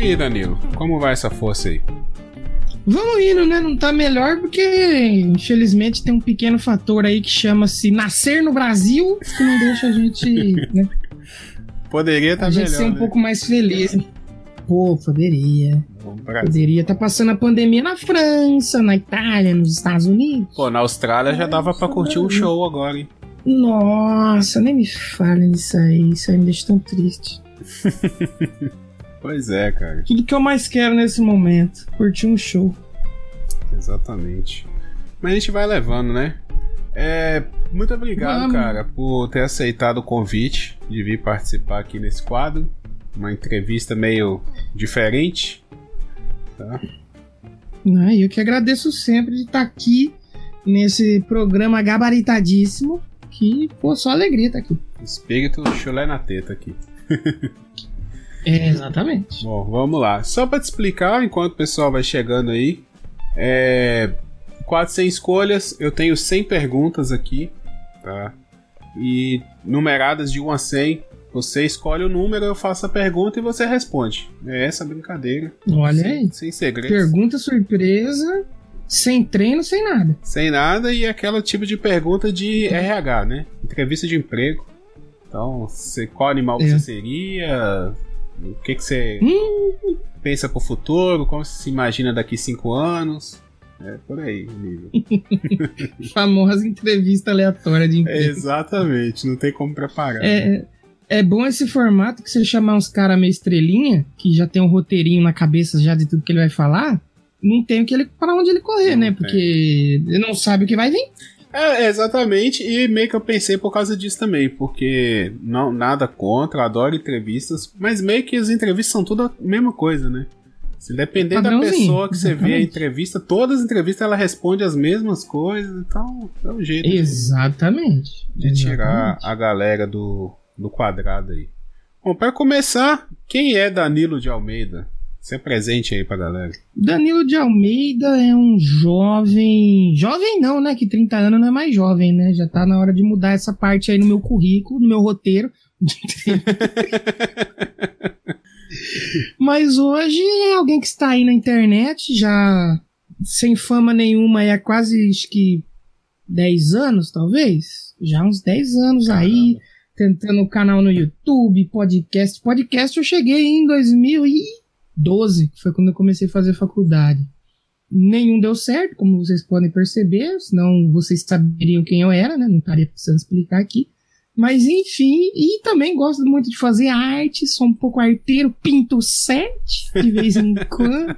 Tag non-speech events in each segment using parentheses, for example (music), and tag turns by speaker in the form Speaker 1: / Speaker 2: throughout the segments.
Speaker 1: E aí, Danilo, como vai essa força aí?
Speaker 2: Vamos indo, né? Não tá melhor porque, infelizmente, tem um pequeno fator aí que chama-se nascer no Brasil, que não deixa a gente. (laughs) Né?
Speaker 1: Poderia estar tá melhor. A gente
Speaker 2: ser um
Speaker 1: né?
Speaker 2: pouco mais feliz. Pô, poderia. Poderia estar tá passando a pandemia na França, na Itália, nos Estados Unidos.
Speaker 1: Pô, na Austrália já dava pra curtir um show agora, hein?
Speaker 2: Nossa, nem me fale nisso aí. Isso aí me deixa tão triste. (laughs)
Speaker 1: pois é, cara.
Speaker 2: Tudo que eu mais quero nesse momento, curtir um show.
Speaker 1: Exatamente. Mas a gente vai levando, né? É, muito obrigado, Vamos. cara, por ter aceitado o convite de vir participar aqui nesse quadro. Uma entrevista meio diferente. Tá?
Speaker 2: Ah, eu que agradeço sempre de estar aqui nesse programa gabaritadíssimo. Que, pô, só alegria estar aqui.
Speaker 1: Espírito chulé na teta aqui. (laughs)
Speaker 2: é, exatamente.
Speaker 1: Bom, vamos lá. Só para te explicar, enquanto o pessoal vai chegando aí, é, quadro sem escolhas, eu tenho 100 perguntas aqui, tá? E numeradas de 1 a 100. Você escolhe o número, eu faço a pergunta e você responde. É essa a brincadeira.
Speaker 2: Olha
Speaker 1: sem,
Speaker 2: aí.
Speaker 1: Sem segredos.
Speaker 2: Pergunta surpresa, sem treino, sem nada.
Speaker 1: Sem nada e aquele tipo de pergunta de RH, né? Entrevista de emprego. Então, você, qual animal é. você seria? O que, que você hum. pensa pro futuro? Como você se imagina daqui cinco anos? É por aí o nível. (laughs)
Speaker 2: Famosa entrevista aleatória de emprego.
Speaker 1: exatamente, não tem como preparar.
Speaker 2: É, é bom esse formato que você chamar uns caras meio estrelinha, que já tem um roteirinho na cabeça já de tudo que ele vai falar, não tem o que ele, para onde ele correr, não né? Porque ele não sabe o que vai vir.
Speaker 1: É, exatamente, e meio que eu pensei por causa disso também, porque não nada contra, adoro entrevistas, mas meio que as entrevistas são tudo a mesma coisa, né? Se depender da pessoa que você vê a entrevista, todas as entrevistas ela responde as mesmas coisas, então é um jeito
Speaker 2: Exatamente.
Speaker 1: de, de tirar a galera do, do quadrado aí. Bom, para começar, quem é Danilo de Almeida? Se presente aí pra galera.
Speaker 2: Danilo de Almeida é um jovem. Jovem não, né? Que 30 anos não é mais jovem, né? Já tá na hora de mudar essa parte aí no meu currículo, no meu roteiro. (laughs) Mas hoje é alguém que está aí na internet, já sem fama nenhuma, há quase acho que 10 anos, talvez. Já uns 10 anos Caramba. aí, tentando o canal no YouTube, podcast. Podcast eu cheguei em 2012, que foi quando eu comecei a fazer faculdade. Nenhum deu certo, como vocês podem perceber, senão vocês saberiam quem eu era, né? Não estaria precisando explicar aqui. Mas enfim, e também gosto muito de fazer arte, sou um pouco arteiro, pinto sete de vez em (laughs) quando.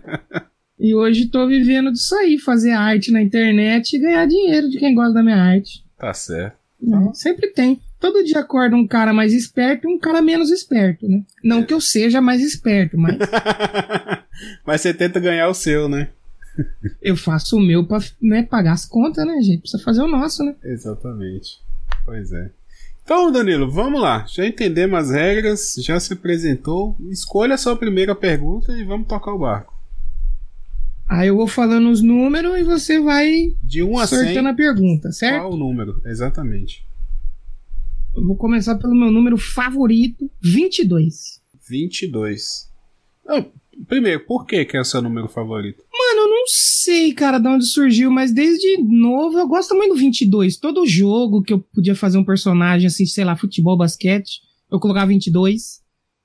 Speaker 2: e hoje tô vivendo disso aí, fazer arte na internet e ganhar dinheiro de quem gosta da minha arte.
Speaker 1: Tá certo.
Speaker 2: É, sempre tem. Todo dia acorda um cara mais esperto e um cara menos esperto, né? Não que eu seja mais esperto, mas. (laughs)
Speaker 1: mas você tenta ganhar o seu, né?
Speaker 2: eu faço o meu pra né, pagar as contas, né, gente? Precisa fazer o nosso, né?
Speaker 1: Exatamente. Pois é. Então, Danilo, vamos lá. Já entendemos as regras, já se apresentou. Escolha a sua primeira pergunta e vamos tocar o barco.
Speaker 2: Aí eu vou falando os números e você vai
Speaker 1: de 1 a sortando 100,
Speaker 2: a pergunta, certo?
Speaker 1: Qual o número? Exatamente.
Speaker 2: Eu vou começar pelo meu número favorito, 22.
Speaker 1: 22. Ah, primeiro, por que, que é o seu número favorito?
Speaker 2: Mano, eu não sei, cara, de onde surgiu, mas desde novo eu gosto muito do 22. Todo jogo que eu podia fazer um personagem, assim, sei lá, futebol, basquete, eu colocava 22.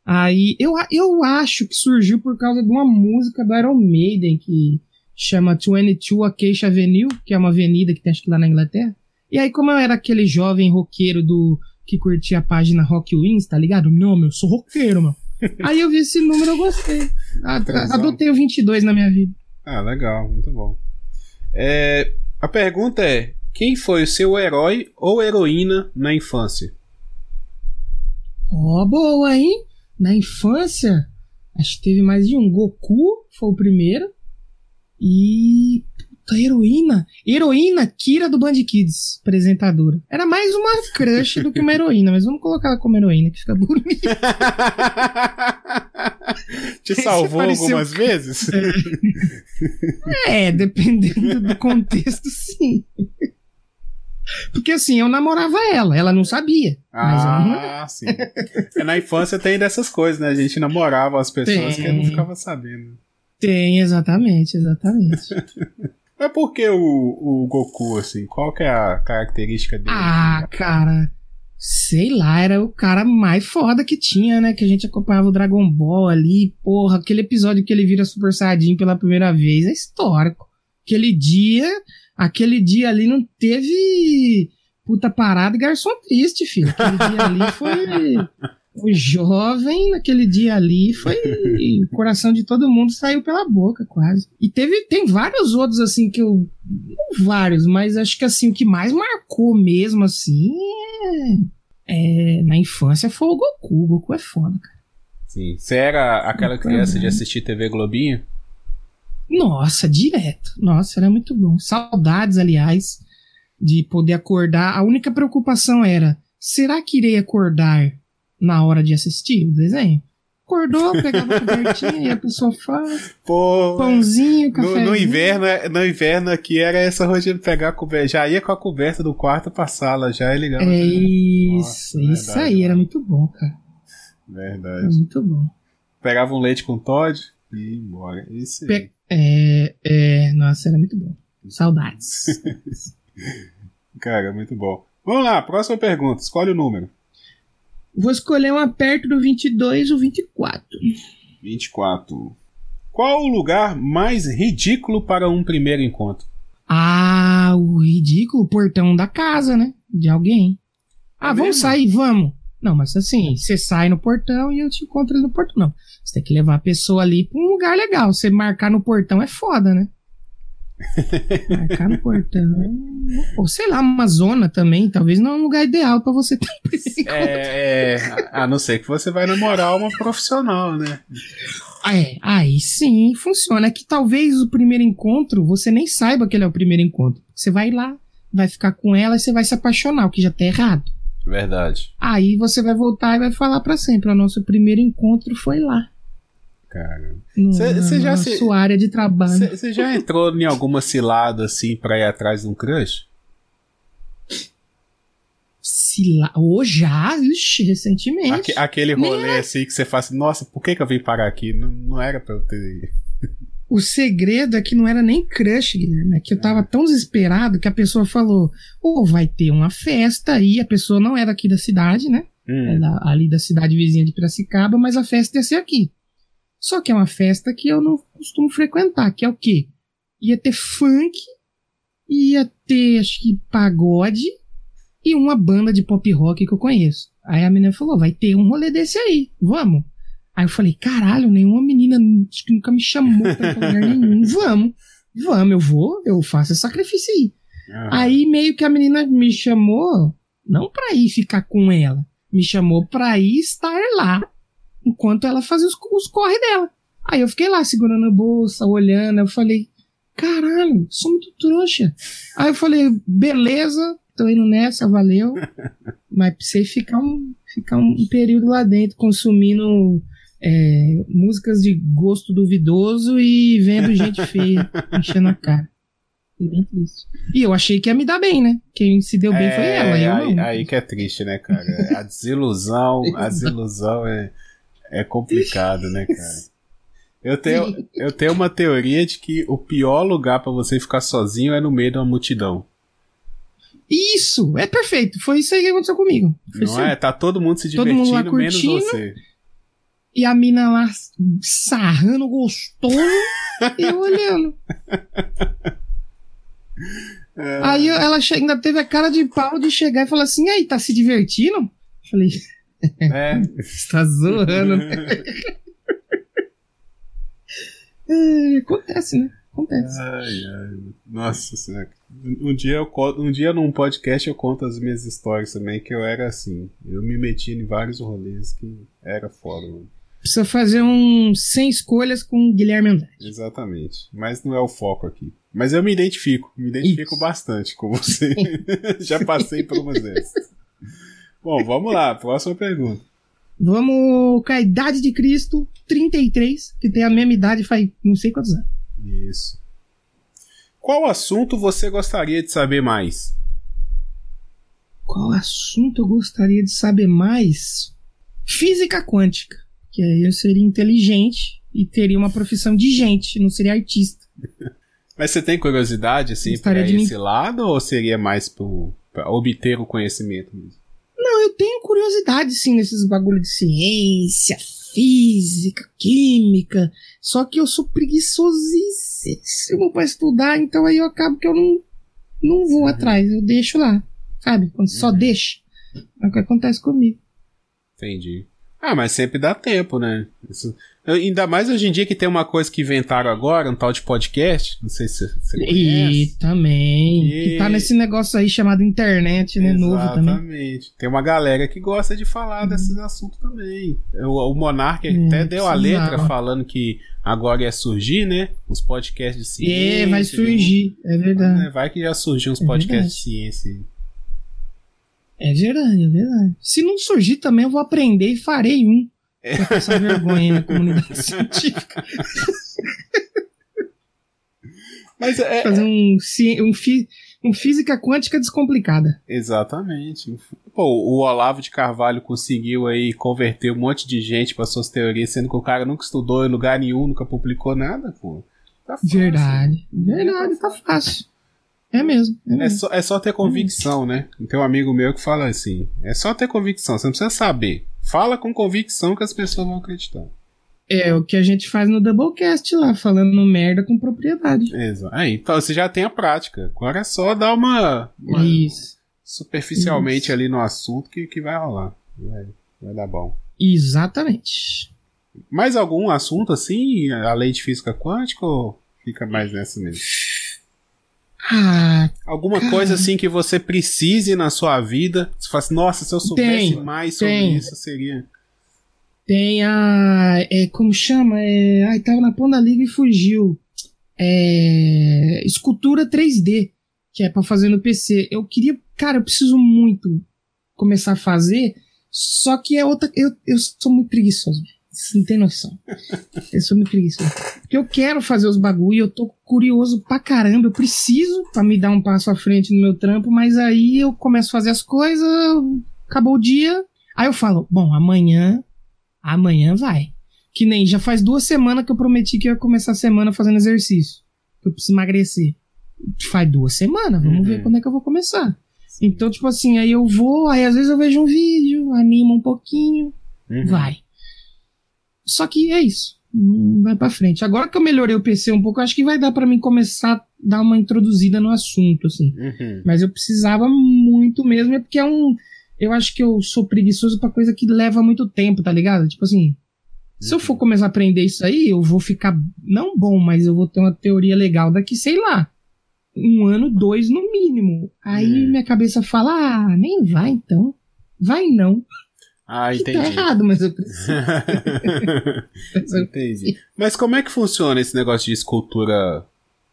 Speaker 2: Aí, eu, eu acho que surgiu por causa de uma música do Iron Maiden que chama 22 Acacia Avenue, que é uma avenida que tem acho que lá na Inglaterra. E aí, como eu era aquele jovem roqueiro do que curtia a página Rock Wins, tá ligado? Não, meu, eu sou roqueiro, mano. (laughs) aí eu vi esse número, eu gostei. Adotei o 22 na minha vida.
Speaker 1: Ah, legal, muito bom. É, a pergunta é: quem foi o seu herói ou heroína na infância?
Speaker 2: Ó, oh, boa, hein? Na infância, acho que teve mais de um. Goku foi o primeiro. E. Puta, heroína. Heroína Kira do Band Kids, apresentadora. Era mais uma crush do que uma heroína, mas vamos colocar ela como heroína, que fica bonita. (laughs)
Speaker 1: Te salvou algumas vezes?
Speaker 2: É. é, dependendo do contexto, sim. Porque assim, eu namorava ela, ela não sabia. Eu não...
Speaker 1: Ah, sim. É, na infância tem dessas coisas, né? A gente namorava as pessoas que não
Speaker 2: Tem.
Speaker 1: ficava sabendo.
Speaker 2: Tem, exatamente, exatamente.
Speaker 1: Mas por que o, o Goku, assim? Qual que é a característica dele?
Speaker 2: ah, cara. Sei lá, era o cara mais foda que tinha, né? Que a gente acompanhava o Dragon Ball ali. Porra, aquele episódio que ele vira Super Saiyajin pela primeira vez é histórico. Aquele dia, aquele dia ali não teve puta parada e garçom triste, filho. Aquele dia ali foi. (laughs) O jovem, naquele dia ali, foi. O (laughs) coração de todo mundo saiu pela boca, quase. E teve, tem vários outros, assim, que eu. Não vários, mas acho que, assim, o que mais marcou mesmo, assim, é. é na infância foi o Goku. O Goku é foda, cara.
Speaker 1: Sim. Você era aquela criança de assistir TV Globinho?
Speaker 2: Nossa, direto. Nossa, era muito bom. Saudades, aliás, de poder acordar. A única preocupação era: será que irei acordar na hora de assistir o desenho? Acordou, pegava a cobertinha, ia pro sofá,
Speaker 1: Pô.
Speaker 2: pãozinho,
Speaker 1: No,
Speaker 2: café.
Speaker 1: no inverno, no inverno aqui era essa rotina de pegar a coberta. Já ia com a coberta do quarto pra sala, já e ligava.
Speaker 2: É isso,
Speaker 1: Nossa,
Speaker 2: isso
Speaker 1: verdade,
Speaker 2: aí, era
Speaker 1: mano.
Speaker 2: muito bom, cara. Era
Speaker 1: Verdade.
Speaker 2: muito bom.
Speaker 1: Pegava um leite com Todd e ia embora. Isso aí.
Speaker 2: Pe- É, é, nossa, era muito bom. Saudades. (laughs)
Speaker 1: Cara, muito bom. Vamos lá, próxima pergunta. Escolhe o número.
Speaker 2: Vou escolher uma perto do 22 ou 24.
Speaker 1: 24. Qual o lugar mais ridículo para um primeiro encontro?
Speaker 2: Ah, o ridículo portão da casa, né? De alguém. Ah,
Speaker 1: É
Speaker 2: vamos
Speaker 1: mesmo?
Speaker 2: sair, vamos. Não, mas assim, você sai no portão e eu te encontro ali no portão. Não. Você tem que levar a pessoa ali pra um lugar legal. Você marcar no portão é foda, né? Marcar no portão. Ou sei lá, uma zona também. Talvez não é um lugar ideal pra você ter um. (laughs)
Speaker 1: É, é, a não ser que você vai namorar uma profissional, né?
Speaker 2: Ah, É, aí sim funciona. É que talvez o primeiro encontro você nem saiba que ele é o primeiro encontro. Você vai lá, vai ficar com ela e você vai se apaixonar, o que já tá errado.
Speaker 1: Verdade.
Speaker 2: Aí você vai voltar e vai falar pra sempre: o nosso primeiro encontro foi lá.
Speaker 1: Cara.
Speaker 2: No,
Speaker 1: Cê- cê já
Speaker 2: na
Speaker 1: se-
Speaker 2: sua área de trabalho.
Speaker 1: Você já entrou em alguma cilada assim pra ir atrás de um crush?
Speaker 2: Lá, ou já, ixi, recentemente.
Speaker 1: Aque- aquele
Speaker 2: Nem
Speaker 1: rolê assim que você fala assim, nossa, por que, que eu vim parar aqui? Não, não era pra eu ter. (laughs)
Speaker 2: O segredo é que não era nem crush, Guilherme. É que eu tava tão desesperado que a pessoa falou: ou vai ter uma festa aí. A pessoa não era aqui da cidade, né? é
Speaker 1: Hum,
Speaker 2: da- ali da cidade vizinha de Piracicaba, mas a festa ia ser aqui. Só que é uma festa que eu não costumo frequentar, que é o quê? Ia ter funk, ia ter, acho que, pagode e uma banda de pop rock que eu conheço. Aí a menina falou, vai ter um rolê desse aí, vamos. Aí eu falei, caralho, nenhuma menina nunca me chamou pra lugar nenhum. (laughs) Vamos, vamos, eu vou, eu faço esse sacrifício aí.
Speaker 1: ah,
Speaker 2: Aí meio que a menina me chamou, não pra ir ficar com ela, me chamou pra ir estar lá, enquanto ela fazia os, os corre dela. Aí eu fiquei lá segurando a bolsa, olhando, eu falei, caralho, sou muito trouxa. Aí eu falei, beleza, tô indo nessa, valeu. (laughs) Mas precisei ficar um, ficar um período lá dentro consumindo é, músicas de gosto duvidoso e vendo gente feia (laughs) enchendo a cara. Bem triste. E eu achei que ia me dar bem, né? Quem se deu bem foi
Speaker 1: é,
Speaker 2: ela. Eu
Speaker 1: aí,
Speaker 2: não.
Speaker 1: aí que é triste, né, cara? A desilusão, a (laughs) desilusão é, é complicado, né, cara? Eu tenho, eu tenho uma teoria de que o pior lugar pra você ficar sozinho é no meio de uma multidão.
Speaker 2: Isso! É perfeito. Foi isso aí que aconteceu comigo. Foi
Speaker 1: Não é? Tá todo mundo se
Speaker 2: Todo mundo lá
Speaker 1: divertindo, menos
Speaker 2: curtindo.
Speaker 1: você.
Speaker 2: E a mina lá sarrando gostoso (laughs) e eu olhando.
Speaker 1: É.
Speaker 2: Aí ela ainda teve a cara de pau de chegar e falar assim: e aí, tá se divertindo? Falei,
Speaker 1: É. (laughs)
Speaker 2: você tá zoando, né? É, acontece, né? Acontece.
Speaker 1: Ai, ai. Nossa senhora. Um dia, eu, um dia num podcast eu conto as minhas histórias também, que eu era assim. Eu me metia em vários rolês que era foda, mano.
Speaker 2: Precisa fazer um sem escolhas com o Guilherme Andrade.
Speaker 1: Exatamente. Mas não é o foco aqui. Mas eu me identifico, me identifico
Speaker 2: Isso.
Speaker 1: bastante com você. (laughs) Já passei por umas dessas. Bom, vamos lá, próxima pergunta.
Speaker 2: Vamos com a idade de Cristo, 33, que tem a mesma idade faz não sei quantos anos.
Speaker 1: Isso. Qual assunto você gostaria de saber mais?
Speaker 2: Qual assunto eu gostaria de saber mais? Física quântica. Que aí eu seria inteligente e teria uma profissão de gente, não seria artista. (laughs)
Speaker 1: Mas você tem curiosidade, assim, para esse lado ou seria mais para obter o conhecimento mesmo?
Speaker 2: Eu tenho curiosidade, sim, nesses bagulho de ciência, física, química. Só que eu sou preguiçosíssimo para estudar, então aí eu acabo que eu não, não vou uhum. atrás, eu deixo lá. Sabe? Quando uhum. só deixa. É o que acontece comigo.
Speaker 1: Entendi. Ah, mas sempre dá tempo, né? Isso, ainda mais hoje em dia que tem uma coisa que inventaram agora, um tal de podcast. Não sei se você conhece.
Speaker 2: E também. E... Que tá nesse negócio aí chamado internet, né? Exatamente. Novo também. Exatamente.
Speaker 1: Tem uma galera que gosta de falar uhum. desses assuntos também. O, o Monark é, até deu a letra falando que agora ia surgir, né? Uns podcasts de ciência.
Speaker 2: É, vai surgir. De... É verdade.
Speaker 1: É, vai que já surgiu uns é podcasts verdade. de ciência.
Speaker 2: É verdade, é verdade. Se não surgir também, eu vou aprender e farei um. Pra passar vergonha na comunidade (laughs) científica.
Speaker 1: Mas é,
Speaker 2: Fazer um, um, um física quântica descomplicada.
Speaker 1: Exatamente. Pô, o Olavo de Carvalho conseguiu aí converter um monte de gente para suas teorias, sendo que o cara nunca estudou em lugar nenhum, nunca publicou nada, pô.
Speaker 2: Tá fácil. Verdade. Verdade, tá fácil. É mesmo. É,
Speaker 1: é,
Speaker 2: mesmo.
Speaker 1: só, é só ter convicção, né? Tem um amigo meu que fala assim: é só ter convicção, você não precisa saber. Fala com convicção que as pessoas vão acreditar.
Speaker 2: É o que a gente faz no Doublecast lá, falando merda com propriedade.
Speaker 1: Exato. Aí, então você já tem a prática. Agora é só dar uma. uma
Speaker 2: Isso.
Speaker 1: Superficialmente Isso. ali no assunto que, que vai rolar. Vai, vai dar bom.
Speaker 2: Exatamente.
Speaker 1: Mais algum assunto assim, além de física quântica, ou fica mais nessa mesmo?
Speaker 2: Ah,
Speaker 1: Alguma cara. coisa assim que você precise na sua vida. Você fala assim, nossa, se eu soubesse tem, mais sobre tem. isso, seria.
Speaker 2: Tem a. É, como chama? É, ai, tava na ponta da liga e fugiu. É, escultura 3D, que é para fazer no PC. Eu queria. Cara, eu preciso muito começar a fazer. Só que é outra. Eu, eu sou muito preguiçoso. Você não tem noção. Eu sou muito preguiçoso. Porque eu quero fazer os bagulho, eu tô curioso pra caramba. Eu preciso pra me dar um passo à frente no meu trampo, mas aí eu começo a fazer as coisas, acabou o dia. Aí eu falo, bom, amanhã, amanhã vai. Que nem já faz duas semanas que eu prometi que eu ia começar a semana fazendo exercício. Que eu preciso emagrecer. Faz duas semanas, vamos uhum. ver quando é que eu vou começar. Então, tipo assim, aí eu vou, aí às vezes eu vejo um vídeo, animo um pouquinho, uhum. vai. Só que é isso. Não vai para frente. Agora que eu melhorei o PC um pouco, acho que vai dar para mim começar a dar uma introduzida no assunto, assim. Uhum. Mas eu precisava muito mesmo, é porque é um. Eu acho que eu sou preguiçoso pra coisa que leva muito tempo, tá ligado? Tipo assim. Uhum. Se eu for uhum. começar a aprender isso aí, eu vou ficar. Não bom, mas eu vou ter uma teoria legal daqui, sei lá. Um ano, dois no mínimo. Aí uhum. minha cabeça fala: ah, nem vai então. Vai não.
Speaker 1: Ah, entendi.
Speaker 2: Tá errado, mas eu preciso. (laughs)
Speaker 1: entendi. Mas como é que funciona esse negócio de escultura?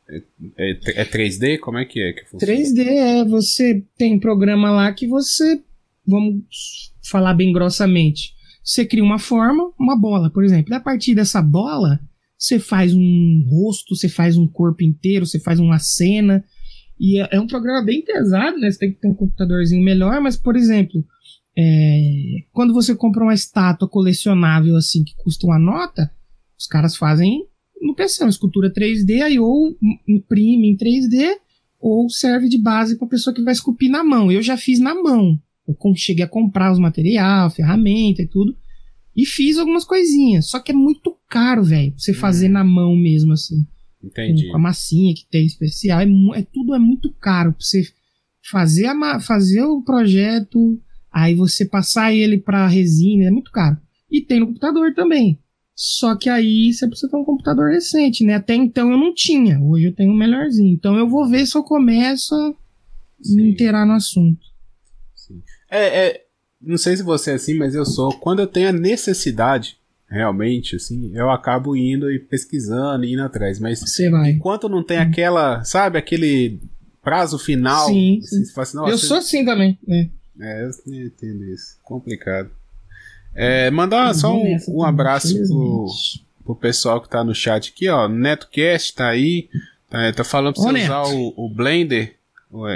Speaker 1: É, é, é 3D? Como é que é que funciona?
Speaker 2: 3D é, você tem um programa lá que você, vamos falar bem grossamente, você cria uma forma, uma bola, por exemplo. E a partir dessa bola, você faz um rosto, você faz um corpo inteiro, você faz uma cena. E é, é um programa bem pesado, né? Você tem que ter um computadorzinho melhor, mas, por exemplo, é, quando você compra uma estátua colecionável assim que custa uma nota, os caras fazem no PC, uma escultura 3D, aí ou imprime em 3D ou serve de base para a pessoa que vai esculpir na mão. Eu já fiz na mão. Eu cheguei a comprar os material, ferramenta e tudo. E fiz algumas coisinhas. Só que é muito caro, velho. Você hum. fazer na mão mesmo, assim.
Speaker 1: Entendi.
Speaker 2: Com a massinha que tem especial. É, é tudo é muito caro pra você fazer, a, fazer o projeto, Aí você passar ele para resina é muito caro. E tem no computador também. Só que aí você precisa ter um computador recente, né? Até então eu não tinha. Hoje eu tenho um melhorzinho. Então eu vou ver se eu começo a Sim. me inteirar no assunto.
Speaker 1: Sim. É, é, não sei se você é assim, mas eu sou. Quando eu tenho a necessidade, realmente, assim, eu acabo indo e pesquisando, indo atrás. Mas enquanto não tem aquela, sabe, aquele prazo final.
Speaker 2: Sim, sim. Assim, eu sou assim também. É.
Speaker 1: É, eu entendo isso. Complicado. É, mandar só um, um abraço pro, pro, pessoal que tá no chat aqui, ó. NetoCast tá aí. Tá, tá falando pra você usar o, o, Blender.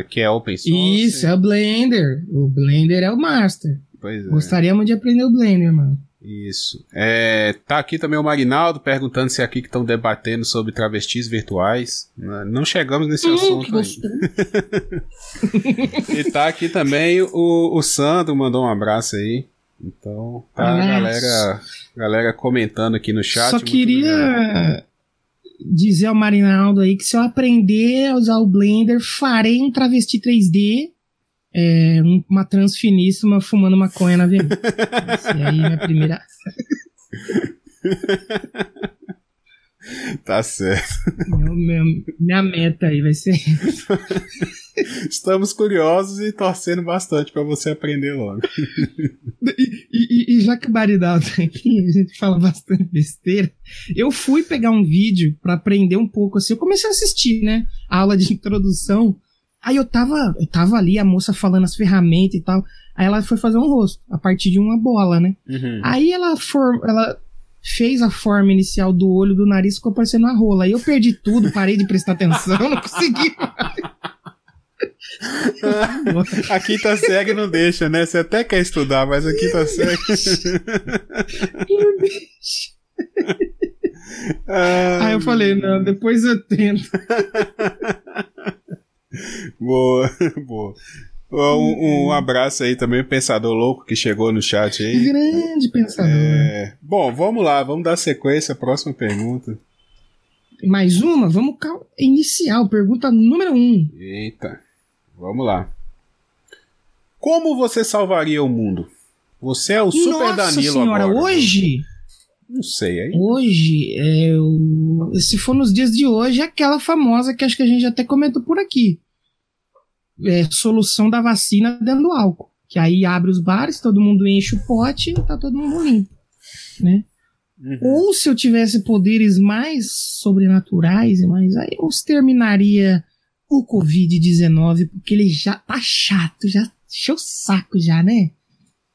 Speaker 1: que é open source.
Speaker 2: Isso, é o Blender. O Blender é o master.
Speaker 1: Pois é.
Speaker 2: Gostaríamos de aprender o Blender, mano.
Speaker 1: Isso. É, tá aqui também o Marinaldo perguntando se é aqui que estão debatendo sobre travestis virtuais. Não chegamos nesse
Speaker 2: Hum,
Speaker 1: assunto ainda. (laughs) e tá aqui também o, o Sandro, mandou um abraço aí. Então, tá a galera, galera comentando aqui no chat.
Speaker 2: Só queria dizer ao Marinaldo aí que se eu aprender a usar o Blender, farei um travesti 3D, é, um- uma trans finíssima fumando maconha na avenida. Essa aí é a minha primeira.
Speaker 1: Tá certo.
Speaker 2: meu- meu- minha meta aí vai ser. (laughs)
Speaker 1: Estamos curiosos e torcendo bastante pra você aprender logo.
Speaker 2: E, e- e já que o Marinaldo tá aqui, a gente fala bastante besteira. Eu fui pegar um vídeo pra aprender um pouco assim. Eu comecei a assistir, né? A aula de introdução. Aí eu tava, eu tava ali, a moça falando as ferramentas e tal. Aí ela foi fazer um rosto, a partir de uma bola, né?
Speaker 1: Uhum.
Speaker 2: Aí ela, for, ela fez a forma inicial do olho, do nariz, ficou parecendo uma rola. Aí eu perdi tudo, parei de prestar atenção, não consegui. (laughs)
Speaker 1: A quinta série não deixa, né? Você até quer estudar, mas a quinta série. (laughs)
Speaker 2: Aí eu falei, não, depois eu tento. (laughs) (laughs)
Speaker 1: Boa, (laughs) boa. Um, um abraço aí também, Pensador Louco, que chegou no chat aí.
Speaker 2: Grande pensador.
Speaker 1: É, bom, vamos lá, vamos dar sequência à próxima pergunta.
Speaker 2: Mais uma? Vamos inicial. Pergunta número um.
Speaker 1: Eita, vamos lá. Como você salvaria o mundo? Você é o Super
Speaker 2: Nossa
Speaker 1: Danilo
Speaker 2: senhora,
Speaker 1: agora.
Speaker 2: hoje,
Speaker 1: Não sei, aí.
Speaker 2: hoje, é, o- se for nos dias de hoje, é aquela famosa que acho que a gente até comentou por aqui. É, solução da vacina dentro do álcool. Que aí abre os bares, todo mundo enche o pote e tá todo mundo limpo. Né?
Speaker 1: Uhum.
Speaker 2: Ou se eu tivesse poderes mais sobrenaturais e mais, aí eu exterminaria o Covid-19, porque ele já tá chato, já encheu o saco já, né?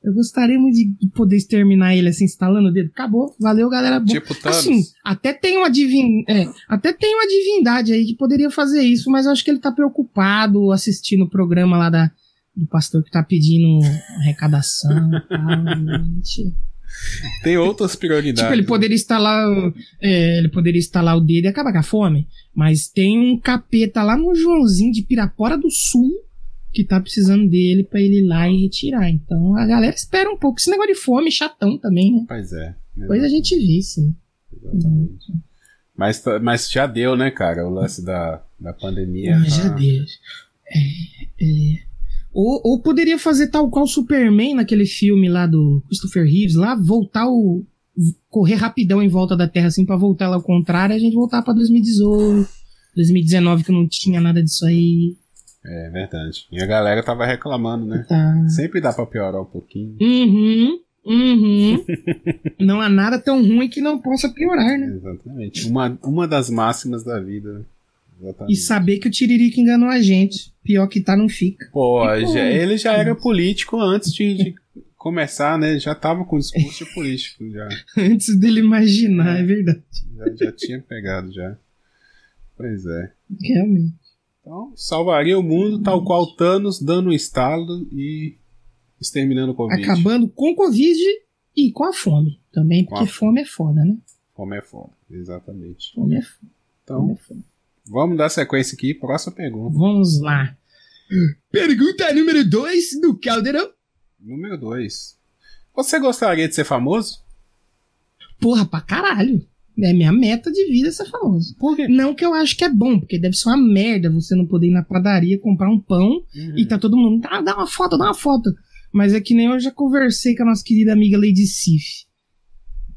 Speaker 2: Eu gostaria muito de de poder exterminar ele assim, instalando o dedo. Acabou, valeu, galera. Bom,
Speaker 1: Tipo Thanos.
Speaker 2: Assim, até tem uma divin... é, até tem uma divindade aí que poderia fazer isso, mas eu acho que ele tá preocupado assistindo o programa lá da, do pastor que tá pedindo arrecadação e tal, gente.
Speaker 1: Tem outras prioridades.
Speaker 2: Tipo, ele poderia instalar, é, ele poderia instalar o dedo e acabar com a fome. Mas tem um capeta lá no Joãozinho de Pirapora do Sul que tá precisando dele pra ele ir lá e retirar. Então a galera espera um pouco. Esse negócio de fome chatão também, né?
Speaker 1: Pois é.
Speaker 2: Depois a gente vê, sim.
Speaker 1: Exatamente. Mas, tá- mas já deu, né, cara? O lance da, da pandemia.
Speaker 2: Mas já
Speaker 1: tá-
Speaker 2: deu. É, é. Ou, ou poderia fazer tal qual Superman naquele filme lá do Christopher Reeves, lá, voltar o. correr rapidão em volta da Terra assim pra voltar ela ao contrário e a gente voltar pra 2018, 2019 que não tinha nada disso aí.
Speaker 1: É verdade. E a galera tava reclamando, né?
Speaker 2: Tá.
Speaker 1: Sempre dá pra piorar um pouquinho.
Speaker 2: Uhum. Uhum. (laughs) não há nada tão ruim que não possa piorar, né?
Speaker 1: Exatamente. Uma, uma das máximas da vida. Exatamente.
Speaker 2: E saber que o Tiririca enganou a gente. Pior que tá, não fica.
Speaker 1: Pô, já- ele já era político antes de, de começar, né? Já tava com discurso político, já, (laughs)
Speaker 2: Antes dele imaginar, é verdade.
Speaker 1: já. já tinha pegado já. Pois é.
Speaker 2: Realmente.
Speaker 1: Então, salvaria o mundo tal qual Thanos dando um estalo e exterminando o Covid.
Speaker 2: acabando com o Covid e com a fome também, porque
Speaker 1: a
Speaker 2: fome é foda, né?
Speaker 1: Como é foda. Exatamente.
Speaker 2: Fome é foda. Fome
Speaker 1: Então,
Speaker 2: é foda.
Speaker 1: vamos dar sequência aqui. Próxima pergunta.
Speaker 2: Vamos lá. Pergunta número 2 do Caldeirão.
Speaker 1: Número 2. Você gostaria de ser famoso?
Speaker 2: Porra, pra caralho. É minha meta de vida ser famoso.
Speaker 1: Por quê?
Speaker 2: Não que eu acho que é bom, porque deve ser uma merda você não poder ir na padaria comprar um pão
Speaker 1: Uhum.
Speaker 2: e tá todo mundo, dá, dá uma foto, dá uma foto. Mas é que nem eu já conversei com a nossa querida amiga Lady Sif.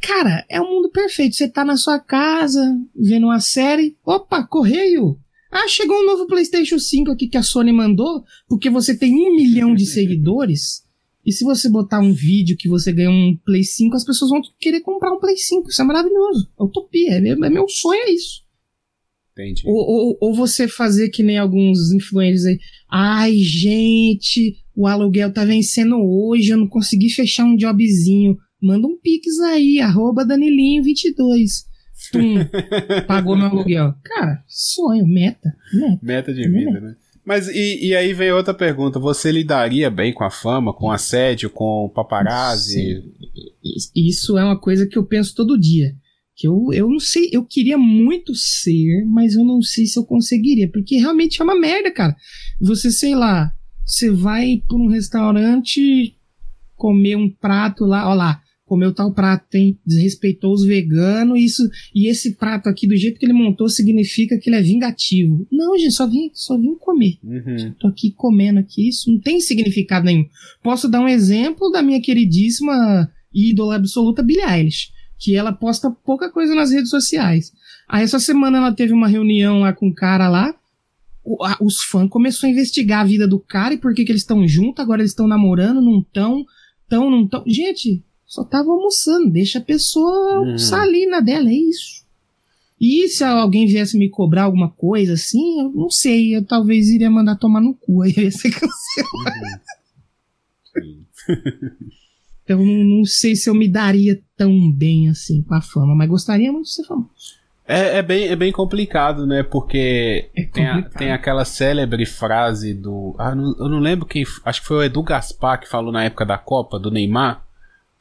Speaker 2: Cara, é um mundo perfeito. Você tá na sua casa, vendo uma série. Opa, correio! Ah, chegou um novo PlayStation 5 aqui que a Sony mandou, porque você tem um milhão de (laughs) seguidores. E se você botar um vídeo que você ganha um Play 5, as pessoas vão querer comprar um Play 5. Isso é maravilhoso. É utopia. É meu, é meu sonho, é isso.
Speaker 1: Entendi.
Speaker 2: Ou, ou, ou você fazer que nem alguns influencers aí. Ai, gente, o aluguel tá vencendo hoje, eu não consegui fechar um jobzinho. Manda um pix aí, arroba Danilinho22. Tum, (laughs) pagou meu aluguel. Cara, sonho, meta, meta.
Speaker 1: Meta de vida, né? Mas e, e, aí vem outra pergunta: você lidaria bem com a fama, com assédio, com paparazzi?
Speaker 2: Isso é uma coisa que eu penso todo dia. Que eu, eu não sei, eu queria muito ser, mas eu não sei se eu conseguiria, porque realmente é uma merda, cara. Você, sei lá, você vai para um restaurante comer um prato lá, ó lá, comeu tal prato, tem desrespeitou os veganos, isso e esse prato aqui do jeito que ele montou significa que ele é vingativo. Não, gente, só vim, só vim comer. Uhum. Tô aqui comendo aqui, isso não tem significado nenhum. Posso dar um exemplo da minha queridíssima ídola absoluta Billie Eilish, que ela posta pouca coisa nas redes sociais. Aí essa semana ela teve uma reunião lá com um cara lá, os fãs começaram a investigar a vida do cara e por que, que eles estão juntos, agora eles estão namorando, não estão, tão, não estão. Gente, só tava almoçando, deixa a pessoa hum. almoçar ali na dela, é isso. E se alguém viesse me cobrar alguma coisa assim, eu não sei, eu talvez iria mandar tomar no cu, (laughs) aí ia ser cancelado. Uhum. (laughs) então não sei se eu me daria tão bem assim com a fama, mas gostaria muito de ser famoso.
Speaker 1: É, é, bem, é bem complicado, né? Porque é tem, a, tem aquela célebre frase do. Ah, não, eu não lembro quem. Acho que foi o Edu Gaspar que falou na época da Copa, do Neymar.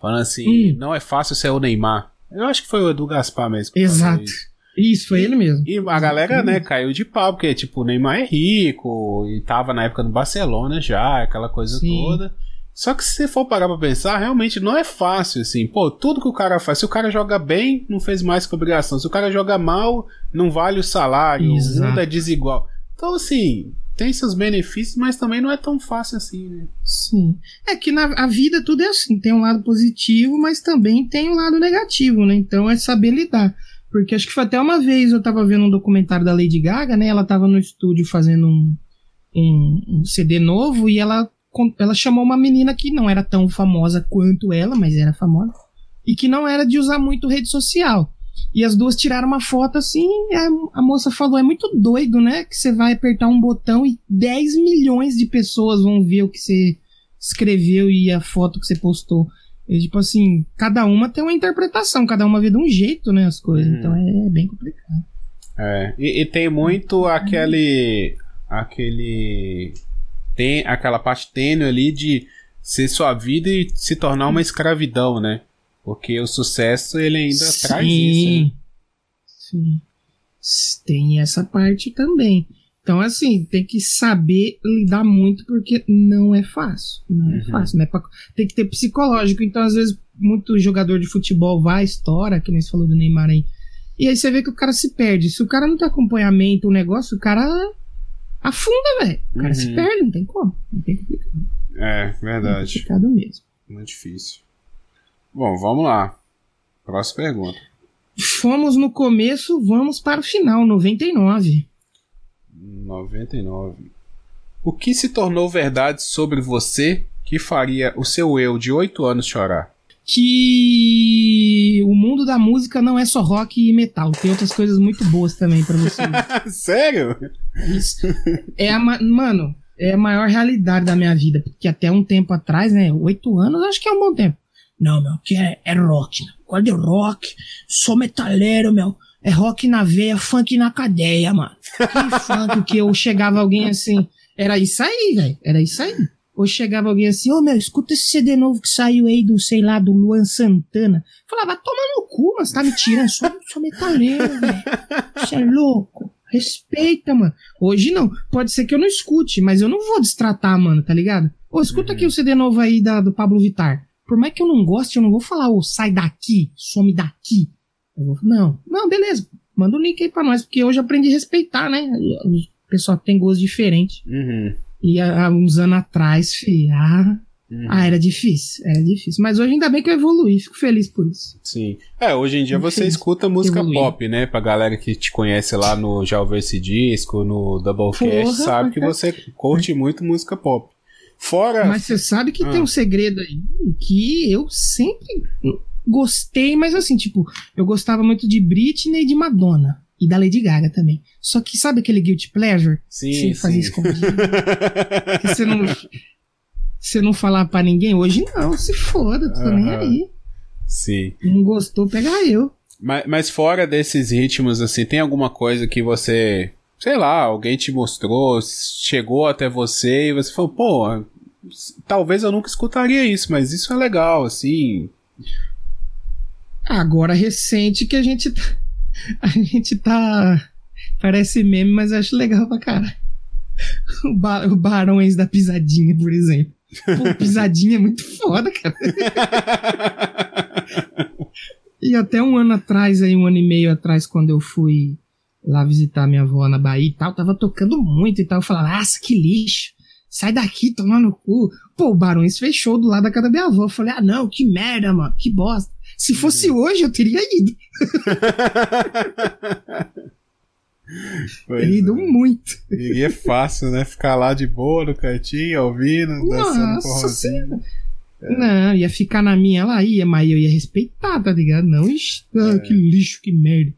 Speaker 1: Falando assim, hum. não é fácil ser o Neymar. Eu acho que foi o Edu Gaspar mesmo.
Speaker 2: Exato. Isso. isso. foi ele mesmo.
Speaker 1: E a galera, né, caiu de pau, porque, tipo, o Neymar é rico e tava na época no Barcelona já, aquela coisa Sim. toda. Só que se você for parar pra pensar, realmente não é fácil, assim. Pô, tudo que o cara faz, se o cara joga bem, não fez mais que obrigação. Se o cara joga mal, não vale o salário, Exato. o mundo é desigual. Então, assim, tem seus benefícios, mas também não é tão fácil assim, né?
Speaker 2: Sim. É que na a vida tudo é assim, tem um lado positivo, mas também tem um lado negativo, né? Então é saber lidar. Porque acho que foi até uma vez eu tava vendo um documentário da Lady Gaga, né? Ela tava no estúdio fazendo um, um, um CD novo e ela, ela chamou uma menina que não era tão famosa quanto ela, mas era famosa, e que não era de usar muito rede social. E as duas tiraram uma foto assim, a, a, moça falou: é muito doido, né? Que você vai apertar um botão e 10 milhões de pessoas vão ver o que você escreveu e a foto que você postou. E, tipo assim, cada uma tem uma interpretação, cada uma vê de um jeito, né? As coisas. Uhum. Então é, é, bem complicado.
Speaker 1: É, e, e tem muito aquele. aquele. tem aquela parte tênue ali de ser sua vida e se tornar uma escravidão, né? Porque o sucesso ele ainda sim, traz isso. Né?
Speaker 2: Sim. Tem essa parte também. Então, assim, tem que saber lidar muito porque não é fácil. Não é uhum. fácil. Né? Tem que ter psicológico. Então, às vezes, muito jogador de futebol vai, estoura, que nem você falou do Neymar aí. E aí você vê que o cara se perde. Se o cara não tem acompanhamento, o negócio, o cara afunda, velho. O cara uhum. se perde, não tem como. Não tem complicado.
Speaker 1: É, verdade. É
Speaker 2: complicado mesmo.
Speaker 1: Muito difícil. Bom, vamos lá. Próxima pergunta.
Speaker 2: Fomos no começo, vamos para o final, 99.
Speaker 1: 99. O que se tornou verdade sobre você que faria o seu eu de 8 anos chorar?
Speaker 2: Que o mundo da música não é só rock e metal, tem outras coisas muito boas também para você. (laughs)
Speaker 1: Sério?
Speaker 2: Isso. É a mano, é a maior realidade da minha vida, porque até um tempo atrás, né, 8 anos, acho que é um bom tempo. Não, meu, que é, é rock, meu. Gosto de rock, sou metaleiro, meu. É rock na veia, funk na cadeia, mano. Que (laughs) funk que eu chegava alguém assim. Era isso aí, velho. Era isso aí. Ou chegava alguém assim, ô oh, meu, escuta esse CD novo que saiu aí do, sei lá, do Luan Santana. Falava, toma no cu, mas tá me tirando, sou, sou metaleiro, velho. Você é louco. Respeita, mano. Hoje não. Pode ser que eu não escute, mas eu não vou destratar, mano, tá ligado? Ô, escuta uhum. aqui o CD novo aí da, do Pablo Vittar por mais que eu não goste, eu não vou falar, ô, oh, sai daqui, some daqui. Vou, não, não, beleza. Manda o um link aí pra nós, porque hoje eu aprendi a respeitar, né? O pessoal tem gosto diferente.
Speaker 1: Uhum.
Speaker 2: E há uns anos atrás, fi, ah, uhum. ah, era difícil, era difícil. Mas hoje ainda bem que eu evolui, fico feliz por isso.
Speaker 1: Sim. É, hoje em dia você escuta música pop, né? Pra galera que te conhece lá no Já Ouviu Esse Disco, no Doublecast, sabe que você curte muito música pop. Fora.
Speaker 2: Mas você sabe que ah. tem um segredo aí que eu sempre gostei, mas assim, tipo, eu gostava muito de Britney e de Madonna. E da Lady Gaga também. Só que sabe aquele guilty pleasure?
Speaker 1: Sim.
Speaker 2: Você
Speaker 1: fazia
Speaker 2: escondido. (laughs) que você não. Você não falar pra ninguém? Hoje não, se foda, tô nem aí.
Speaker 1: Sim.
Speaker 2: Não gostou, pega eu.
Speaker 1: Mas, mas fora desses ritmos, assim, tem alguma coisa que você sei lá, alguém te mostrou, chegou até você e você falou, pô, talvez eu nunca escutaria isso, mas isso é legal, assim.
Speaker 2: Agora recente que a gente tá, (laughs) a gente tá parece meme, mas eu acho legal pra cara. O, ba o Barões da Pisadinha, por exemplo. Pô, pisadinha é muito foda, cara. (laughs) e até um ano atrás, aí, um ano e meio atrás, quando eu fui lá visitar minha avó na Bahia e tal, tava tocando muito e tal. Eu falava, nossa, que lixo. Sai daqui, toma no cu. Pô, o Barões fechou do lado da casa da minha avó. Eu falei, ah, não, que merda, mano, que bosta. Se fosse uhum. hoje, eu teria ido. (laughs) Teria ido é. muito.
Speaker 1: E é fácil, né? Ficar lá de boa no cantinho, ouvindo,
Speaker 2: Nossa dançando É. Não, ia ficar na minha, ela ia, mas eu ia respeitar, tá ligado? Não, é. que lixo, que merda.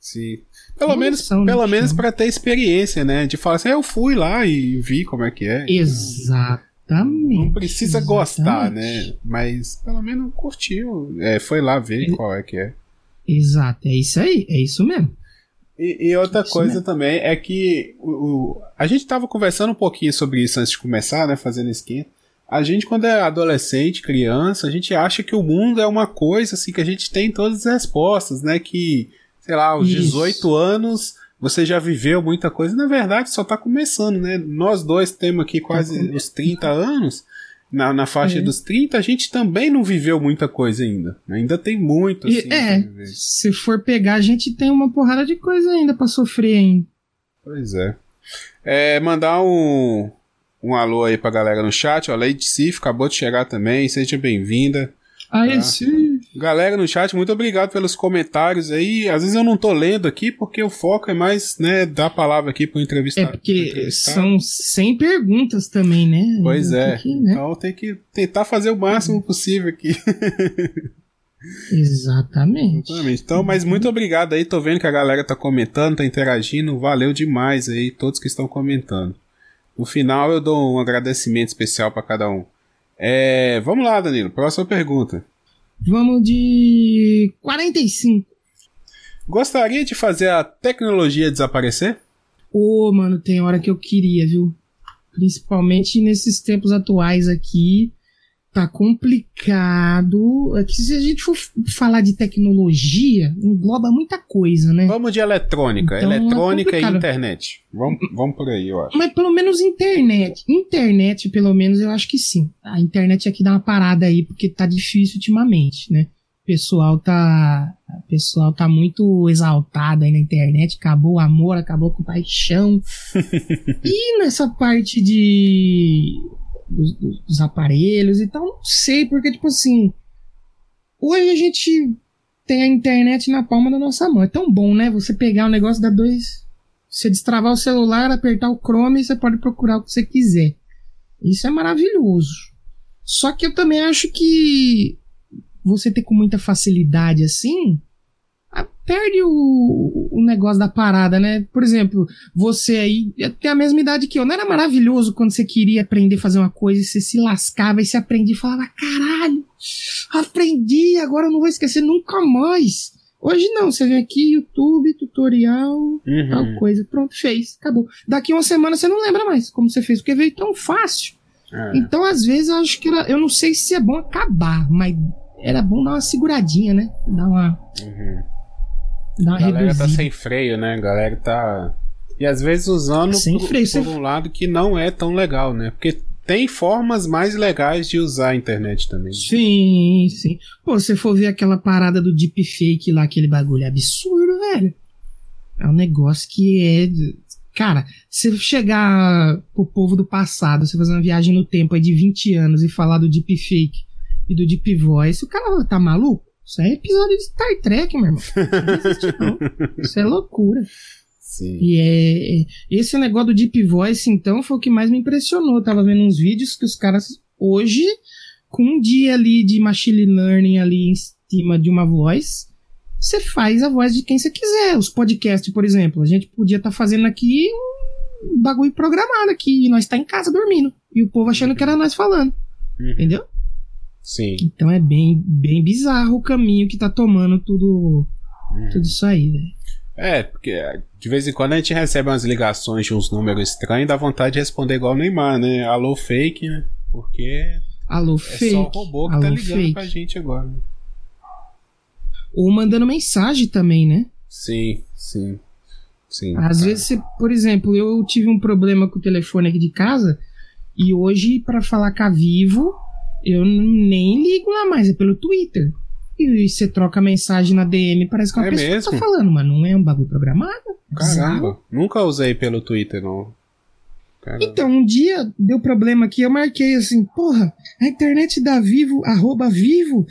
Speaker 1: Sim. Pelo menos, pelo menos para ter experiência, né? De falar assim, eu fui lá e vi como é que é.
Speaker 2: Exatamente. Não
Speaker 1: precisa exatamente. gostar, né? Mas pelo menos curtiu. É, foi lá ver é, qual é que é.
Speaker 2: Exato, é isso aí, é isso mesmo.
Speaker 1: E, e outra isso coisa mesmo. também é que o, o, a gente tava conversando um pouquinho sobre isso antes de começar, né? Fazendo esquenta. A gente, quando é adolescente, criança, a gente acha que o mundo é uma coisa assim que a gente tem todas as respostas, né? Que sei lá, aos Isso. 18 anos você já viveu muita coisa. Na verdade, só tá começando, né? Nós dois temos aqui quase tá os 30 anos. Na, na faixa é. dos 30, a gente também não viveu muita coisa ainda. Ainda tem muito, assim.
Speaker 2: E, é, se for pegar, a gente tem uma porrada de coisa ainda para sofrer ainda.
Speaker 1: Pois é. é. Mandar um, um alô aí pra galera no chat. Ó, Lady Sif acabou de chegar também. Seja bem-vinda.
Speaker 2: Aí tá? sim.
Speaker 1: Galera no chat, muito obrigado pelos comentários aí. Às vezes eu não tô lendo aqui porque o foco é mais, né, dar a palavra aqui pro entrevistado.
Speaker 2: É porque são 100 perguntas também, né?
Speaker 1: Pois é. Aqui, né? Então tem que tentar fazer o máximo possível aqui. (laughs)
Speaker 2: Exatamente.
Speaker 1: Exatamente. Então, mas muito obrigado aí. Tô vendo que a galera tá comentando, tá interagindo. Valeu demais aí, todos que estão comentando. No final eu dou um agradecimento especial para cada um. É, vamos lá, Danilo. Próxima pergunta.
Speaker 2: Vamos de 45.
Speaker 1: Gostaria de fazer a tecnologia desaparecer?
Speaker 2: Ô, oh, mano, tem hora que eu queria, viu? Principalmente nesses tempos atuais aqui tá complicado. É que se a gente for falar de tecnologia, engloba muita coisa, né?
Speaker 1: Vamos de eletrônica. Então, eletrônica é e internet. Vamos, vamos por aí, eu acho.
Speaker 2: Mas pelo menos internet. Internet, pelo menos, eu acho que sim. A internet aqui dá uma parada aí, porque tá difícil ultimamente, né? O pessoal tá. O pessoal tá muito exaltado aí na internet. Acabou o amor, acabou com paixão. (laughs) e nessa parte de dos, dos aparelhos e tal. Não sei, porque, tipo assim. Hoje a gente tem a internet na palma da nossa mão. É tão bom, né? Você pegar o um negócio da dois. Você destravar o celular, apertar o Chrome e você pode procurar o que você quiser. Isso é maravilhoso. Só que eu também acho que você ter com muita facilidade assim perde o, o negócio da parada, né? Por exemplo, você aí tem a mesma idade que eu. Não era maravilhoso quando você queria aprender a fazer uma coisa e você se lascava e se aprendia e falava, caralho, aprendi, agora eu não vou esquecer nunca mais. Hoje não, você vem aqui, YouTube, tutorial, uhum. tal coisa, pronto, fez, acabou. Daqui uma semana você não lembra mais como você fez, porque veio tão fácil. É. Então, às vezes, eu acho que era, eu não sei se é bom acabar, mas era bom dar uma seguradinha, né? Dar uma. Uhum
Speaker 1: a galera tá reduzida. tá sem freio, né? A galera tá. E às vezes usando
Speaker 2: sem
Speaker 1: por,
Speaker 2: freio,
Speaker 1: por um lado que não é tão legal, né? Porque tem formas mais legais de usar a internet também.
Speaker 2: Sim, sim. Pô, se for ver aquela parada do deepfake lá, aquele bagulho é absurdo, velho. É um negócio que é. Cara, se chegar pro povo do passado, você fazer uma viagem no tempo aí de 20 anos e falar do deepfake e do deep voice, o cara tá maluco? Isso é episódio de Star Trek, meu irmão. Não existe, não. Isso é loucura.
Speaker 1: Sim.
Speaker 2: E é, é, esse negócio do Deep Voice, então, foi o que mais me impressionou. Eu tava vendo uns vídeos que os caras, hoje, com um dia ali de machine learning ali em cima de uma voz, você faz a voz de quem você quiser. Os podcasts, por exemplo. A gente podia estar tá fazendo aqui um bagulho programado aqui, e nós tá em casa dormindo. E o povo achando que era nós falando. Uhum. Entendeu?
Speaker 1: Sim.
Speaker 2: Então é bem, bem bizarro o caminho que tá tomando tudo, hum. tudo isso aí, velho.
Speaker 1: É, porque de vez em quando a gente recebe umas ligações de uns números estranhos, dá vontade de responder igual o Neymar, né? Alô, fake, né? Porque.
Speaker 2: Alô,
Speaker 1: é
Speaker 2: fake.
Speaker 1: só o robô que
Speaker 2: Alô,
Speaker 1: tá ligando
Speaker 2: fake.
Speaker 1: pra gente agora. né?
Speaker 2: Ou mandando mensagem também, né?
Speaker 1: Sim, sim. Sim.
Speaker 2: Às
Speaker 1: cara.
Speaker 2: vezes, você, por exemplo, eu tive um problema com o telefone aqui de casa e hoje, pra falar com a Vivo, eu nem ligo lá mais, é pelo Twitter. E você troca mensagem na DM, parece que uma
Speaker 1: É
Speaker 2: pessoa
Speaker 1: mesmo?
Speaker 2: tá falando, mas não é um bagulho programado. É.
Speaker 1: Caramba, nunca usei pelo Twitter, não. Caramba.
Speaker 2: Então, um dia deu problema aqui, eu marquei assim, porra, a internet da Vivo, arroba Vivo,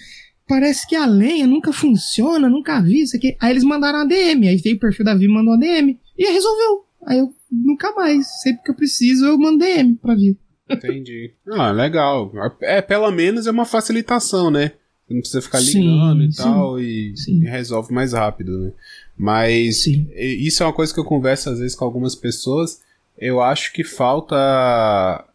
Speaker 2: parece que a lenha nunca funciona, nunca vi isso aqui. Aí eles mandaram uma DM, aí veio o perfil da Vivo e mandou uma DM. E aí resolveu. Aí eu nunca mais, sempre que eu preciso, eu mando DM pra Vivo.
Speaker 1: Entendi. Ah, legal. É, pelo menos é uma facilitação, né? Você não precisa ficar
Speaker 2: Sim,
Speaker 1: ligando e
Speaker 2: sim,
Speaker 1: tal, e,
Speaker 2: sim.
Speaker 1: e resolve mais rápido, né? Mas
Speaker 2: Sim.
Speaker 1: e- isso é uma coisa que eu converso às vezes com algumas pessoas. Eu acho que falta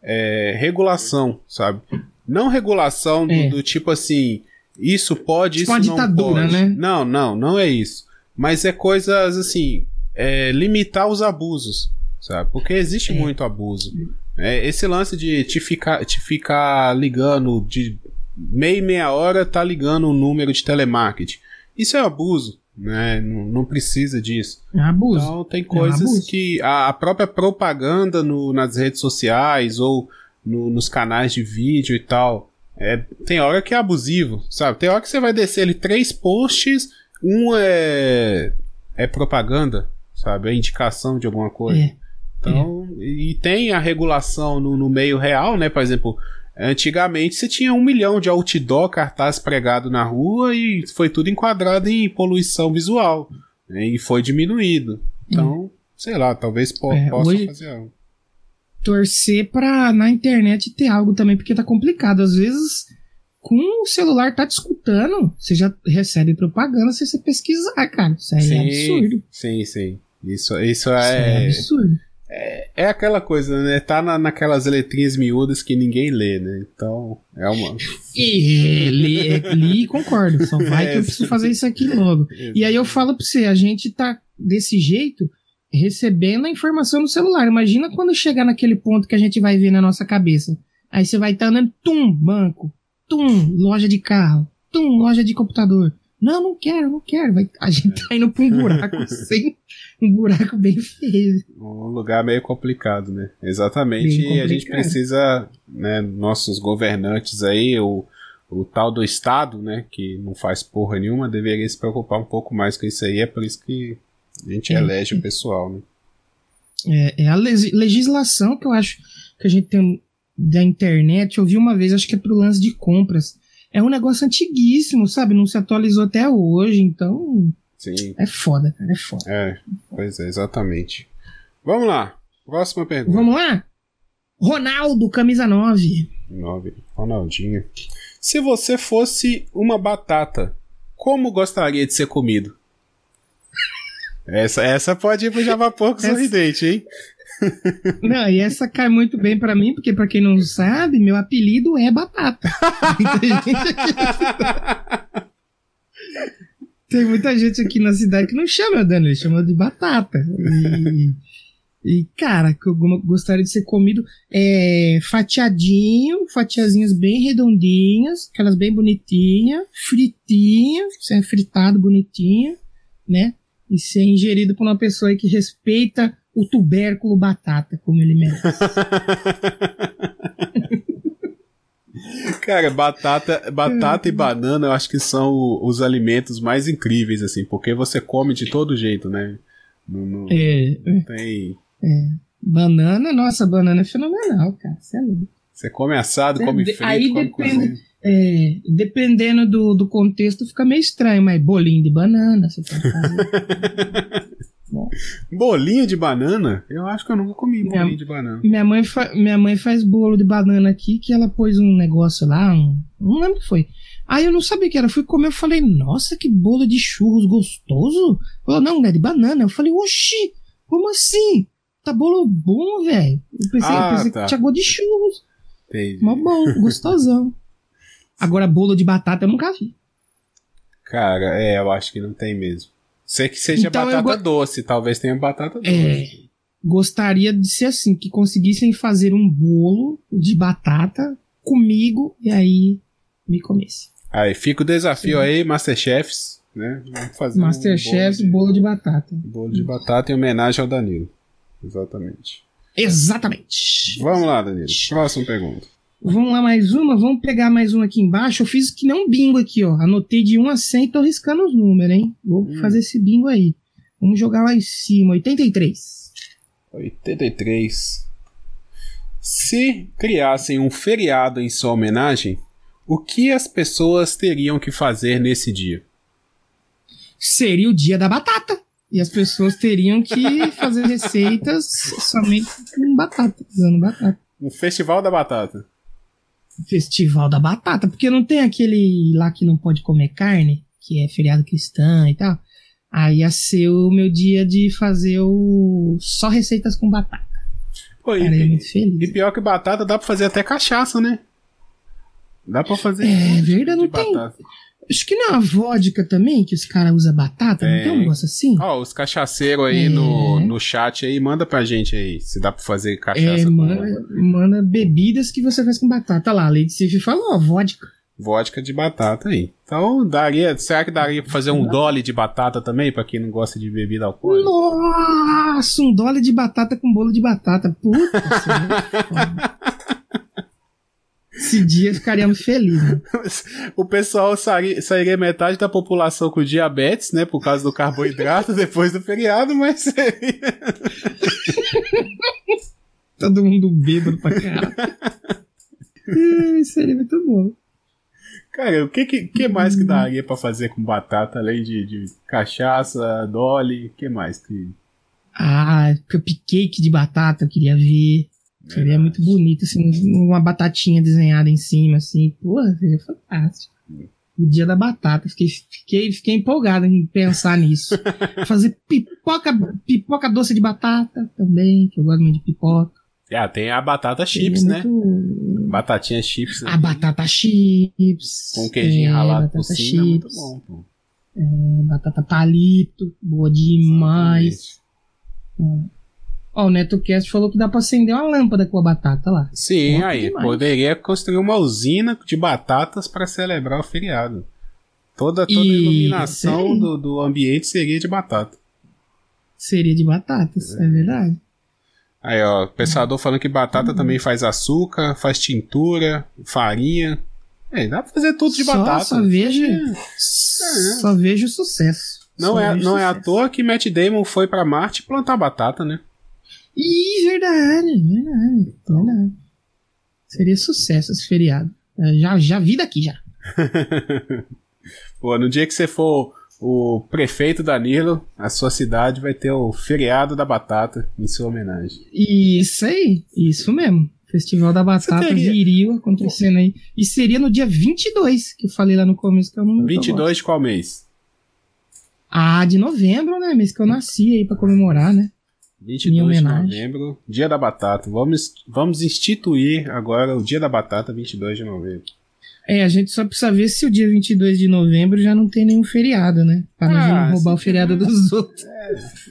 Speaker 1: é, regulação, sabe? Não regulação do,
Speaker 2: É.
Speaker 1: do tipo assim, isso pode,
Speaker 2: Tipo
Speaker 1: isso
Speaker 2: uma
Speaker 1: não
Speaker 2: ditadura,
Speaker 1: pode.
Speaker 2: né?
Speaker 1: Não, não, não é isso. Mas é coisas assim, é, limitar os abusos, sabe? Porque existe
Speaker 2: É.
Speaker 1: muito abuso. É, esse lance de te ficar, te ficar ligando de meia e meia hora, tá ligando um número de telemarketing. Isso é abuso, né? Não, não precisa disso.
Speaker 2: É abuso.
Speaker 1: Então tem coisas
Speaker 2: abuso.
Speaker 1: que a, a própria propaganda no- nas redes sociais ou no- nos canais de vídeo e tal, é, tem hora que é abusivo, sabe? Tem hora que você vai descer ali três posts, um é, é propaganda, sabe? É indicação de alguma coisa.
Speaker 2: É.
Speaker 1: Então, e tem a regulação no, no meio real, né? Por exemplo, antigamente você tinha um milhão de outdoor, cartaz pregado na rua e foi tudo enquadrado em poluição visual. né, E foi diminuído. Então, sei lá, talvez po
Speaker 2: É,
Speaker 1: possa fazer algo.
Speaker 2: torcer pra na internet ter algo também, porque tá complicado. Às vezes, com o celular tá te escutando, você já recebe propaganda se você pesquisar, cara. Isso aí é absurdo.
Speaker 1: Sim, sim. Isso, isso
Speaker 2: Isso é
Speaker 1: é,
Speaker 2: absurdo.
Speaker 1: É aquela coisa, né? Tá na, naquelas letrinhas miúdas que ninguém lê, né? Então, é uma.
Speaker 2: E, li, é, li e concordo. Só (laughs) vai que
Speaker 1: É,
Speaker 2: eu preciso fazer isso aqui logo. E aí eu falo pra você, a gente tá desse jeito recebendo a informação no celular. Imagina quando chegar naquele ponto que a gente vai ver na nossa cabeça. Aí você vai estar andando, tum, banco, tum, loja de carro, tum, loja de computador. Não, não quero, não quero. Vai, a gente tá indo pra um buraco sem um buraco bem feio.
Speaker 1: um lugar meio complicado, né? Exatamente. E a gente precisa, né, nossos governantes aí, o, o tal do Estado, né, que não faz porra nenhuma, deveria se preocupar um pouco mais com isso aí. É por isso que a gente
Speaker 2: É.
Speaker 1: elege o pessoal, né?
Speaker 2: É, é a legislação que eu acho que a gente tem da internet. Eu vi uma vez, acho que é pro lance de compras. É um negócio antiguíssimo, sabe? Não se atualizou até hoje, então
Speaker 1: Sim.
Speaker 2: é foda, cara, é foda.
Speaker 1: É, pois é, exatamente. Vamos lá. Próxima pergunta.
Speaker 2: Vamos lá? Ronaldo, camisa 9.
Speaker 1: Nove. Ronaldinho. Se você fosse uma batata, como gostaria de ser comido? (laughs) Essa, essa pode ir pro Java Pouco
Speaker 2: Essa-
Speaker 1: sorridente, hein?
Speaker 2: Não, e essa cai muito bem pra mim, porque pra quem não sabe, meu apelido é Batata. (laughs) Tem muita gente aqui na cidade que não chama Dani, ele chama de Batata. E, e, cara, que eu go- gostaria de ser comido é fatiadinho, fatiazinhas bem redondinhas, aquelas bem bonitinhas, fritinha, ser fritado bonitinho, né? E ser ingerido por uma pessoa que respeita o tubérculo batata, como ele merece. (laughs)
Speaker 1: Cara, batata, batata e banana eu acho que são os alimentos mais incríveis, assim, porque você come de todo jeito, né? Não, não-
Speaker 2: É,
Speaker 1: não tem.
Speaker 2: banana, nossa, banana é fenomenal, cara. Cê é louco.
Speaker 1: Você come assado,
Speaker 2: É,
Speaker 1: come frito,
Speaker 2: aí
Speaker 1: come
Speaker 2: depende-. É, dependendo do, do contexto, fica meio estranho, mas bolinho de banana, você pode fazer. (laughs)
Speaker 1: Bolinho de banana? Eu acho que eu nunca comi
Speaker 2: Minha-
Speaker 1: bolinho de banana.
Speaker 2: minha, mãe fa- minha mãe faz bolo de banana aqui, que ela pôs um negócio lá, um, não lembro o que foi. Aí eu não sabia o que era, fui comer, eu falei, nossa, que bolo de churros gostoso. Falou, não, é de banana. Eu falei, oxi, como assim? Tá bolo bom, velho. Eu pensei,
Speaker 1: Ah,
Speaker 2: eu pensei
Speaker 1: tá.
Speaker 2: que tinha gosto de churros.
Speaker 1: Entendi.
Speaker 2: Mó bom, (laughs) gostosão. Agora, bolo de batata eu nunca vi.
Speaker 1: Cara, é, eu acho que não tem mesmo. Sei que seja
Speaker 2: Então,
Speaker 1: batata
Speaker 2: go-
Speaker 1: doce, talvez tenha batata doce.
Speaker 2: É, gostaria de ser assim, que conseguissem fazer um bolo de batata comigo e aí me comesse.
Speaker 1: Aí, fica o desafio
Speaker 2: Sim.
Speaker 1: aí, Masterchefs, né? Vamos fazer
Speaker 2: Masterchef,
Speaker 1: um
Speaker 2: bolo de batata.
Speaker 1: bolo de, bolo de batata em homenagem ao Danilo. Exatamente.
Speaker 2: Exatamente.
Speaker 1: Vamos lá, Danilo. Próxima pergunta.
Speaker 2: Vamos lá, mais uma. Vamos pegar mais uma aqui embaixo. Eu fiz que nem um bingo aqui, ó. Anotei de 1 a 100 e tô riscando os números, hein? Vou
Speaker 1: Hum.
Speaker 2: fazer esse bingo aí. Vamos jogar lá em cima. 83.
Speaker 1: 83. Se criassem um feriado em sua homenagem, o que as pessoas teriam que fazer nesse dia?
Speaker 2: Seria o dia da batata. E as pessoas teriam que fazer receitas somente com batata, usando batata.
Speaker 1: Um festival da batata.
Speaker 2: Festival da batata, porque não tem aquele lá que não pode comer carne, que é feriado cristã e tal. Aí ia ser o meu dia de fazer o só receitas com batata.
Speaker 1: Pô, e,
Speaker 2: Cara, eu ia muito
Speaker 1: e
Speaker 2: feliz.
Speaker 1: pior que batata dá pra fazer até cachaça, né? Dá pra fazer.
Speaker 2: É verdade,
Speaker 1: de
Speaker 2: não tem.
Speaker 1: batata.
Speaker 2: Acho que não é a vodka também, que os caras usam batata, não tem um negócio assim?
Speaker 1: Ó, os cachaceiros aí
Speaker 2: É.
Speaker 1: no, no chat aí, manda pra gente aí se dá pra fazer cachaça
Speaker 2: É, manda, manda bebidas que você faz com batata. Lá, a Lady Sif falou, ó, vodka.
Speaker 1: vodka de batata aí. Então, daria. Será que daria pra fazer um dolly de batata também, pra quem não gosta de bebida alcoólica?
Speaker 2: Nossa, um dólar de batata com bolo de batata. Puta. (laughs) Esse dia ficaríamos felizes. né? (laughs)
Speaker 1: o pessoal sairia, sairia metade da população com diabetes, né? Por causa do carboidrato (laughs) depois do feriado, mas seria. (laughs)
Speaker 2: Todo mundo bêbado pra caralho. Ai, Seria muito bom.
Speaker 1: Cara, o que, que, que mais que daria pra fazer com batata, além de, de cachaça, dolly? O que mais que.
Speaker 2: Ah, cupcake de batata eu queria ver. Seria
Speaker 1: Verdade.
Speaker 2: muito bonito, assim, uma batatinha desenhada em cima, assim. Pô, seria fantástico. O dia da batata, fiquei, fiquei, fiquei empolgado em pensar (laughs) nisso. Fazer pipoca, pipoca doce de batata também, que eu gosto muito de pipoca.
Speaker 1: Ah, tem a batata chips, né?
Speaker 2: muito-
Speaker 1: Batatinha chips.
Speaker 2: A batata chips.
Speaker 1: Com queijinho
Speaker 2: é,
Speaker 1: ralado por cima, é muito bom. Pô.
Speaker 2: é, batata palito, boa demais. Ó, o NetoCast falou que dá pra acender uma lâmpada com a batata lá.
Speaker 1: Sim, aí,
Speaker 2: demais.
Speaker 1: poderia construir uma usina de batatas para celebrar o feriado. Toda, toda a
Speaker 2: Isso
Speaker 1: iluminação do, do ambiente seria de batata.
Speaker 2: Seria de batatas, é, verdade.
Speaker 1: Aí, ó, o pensador falando que
Speaker 2: Uhum.
Speaker 1: batata também faz açúcar, faz tintura, farinha. É, dá pra fazer tudo de
Speaker 2: Só-
Speaker 1: batata.
Speaker 2: Só vejo,
Speaker 1: É.
Speaker 2: só vejo sucesso.
Speaker 1: Não,
Speaker 2: Só
Speaker 1: é, não é à
Speaker 2: sucesso.
Speaker 1: toa que Matt Damon foi pra Marte plantar batata, né?
Speaker 2: Ih, verdade, verdade, verdade. Seria sucesso esse feriado. É, Já, já vi daqui já. (laughs)
Speaker 1: Pô, no dia que você for o prefeito Danilo, a sua cidade vai ter o feriado da batata em sua homenagem.
Speaker 2: Isso aí, isso mesmo. Festival da Batata
Speaker 1: teria-
Speaker 2: viril acontecendo aí. E seria no dia 22, que eu falei lá no começo, que é o número que eu gosto.
Speaker 1: 22 de qual mês?
Speaker 2: Ah, de novembro, né? Mês que eu nasci aí pra comemorar, né?
Speaker 1: 22
Speaker 2: Minha
Speaker 1: de novembro, dia da batata. Vamos, vamos instituir agora o dia da batata, 22 de novembro.
Speaker 2: É, a gente só precisa ver se o dia 22 de novembro já não tem nenhum feriado, né? Nós
Speaker 1: Ah,
Speaker 2: não roubar o feriado dos outros. (laughs)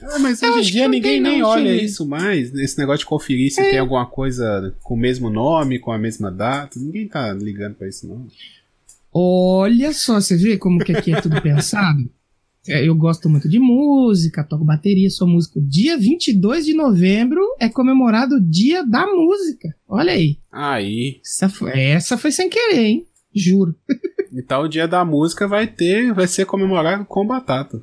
Speaker 1: Ah, mas
Speaker 2: Eu
Speaker 1: hoje em dia ninguém nem
Speaker 2: não,
Speaker 1: olha isso mais, esse negócio de conferir se tem alguma coisa com o mesmo nome, com a mesma data. Ninguém tá ligando pra isso, não.
Speaker 2: Olha só, você vê como que aqui é tudo (laughs) pensado? É, eu gosto muito de música, toco bateria, sou músico. Dia 22 de novembro é comemorado o Dia da Música. Olha aí.
Speaker 1: Aí,
Speaker 2: Essa foi, essa foi sem querer, hein? Juro. (laughs)
Speaker 1: então o dia da música vai ter, vai ser comemorado com batata.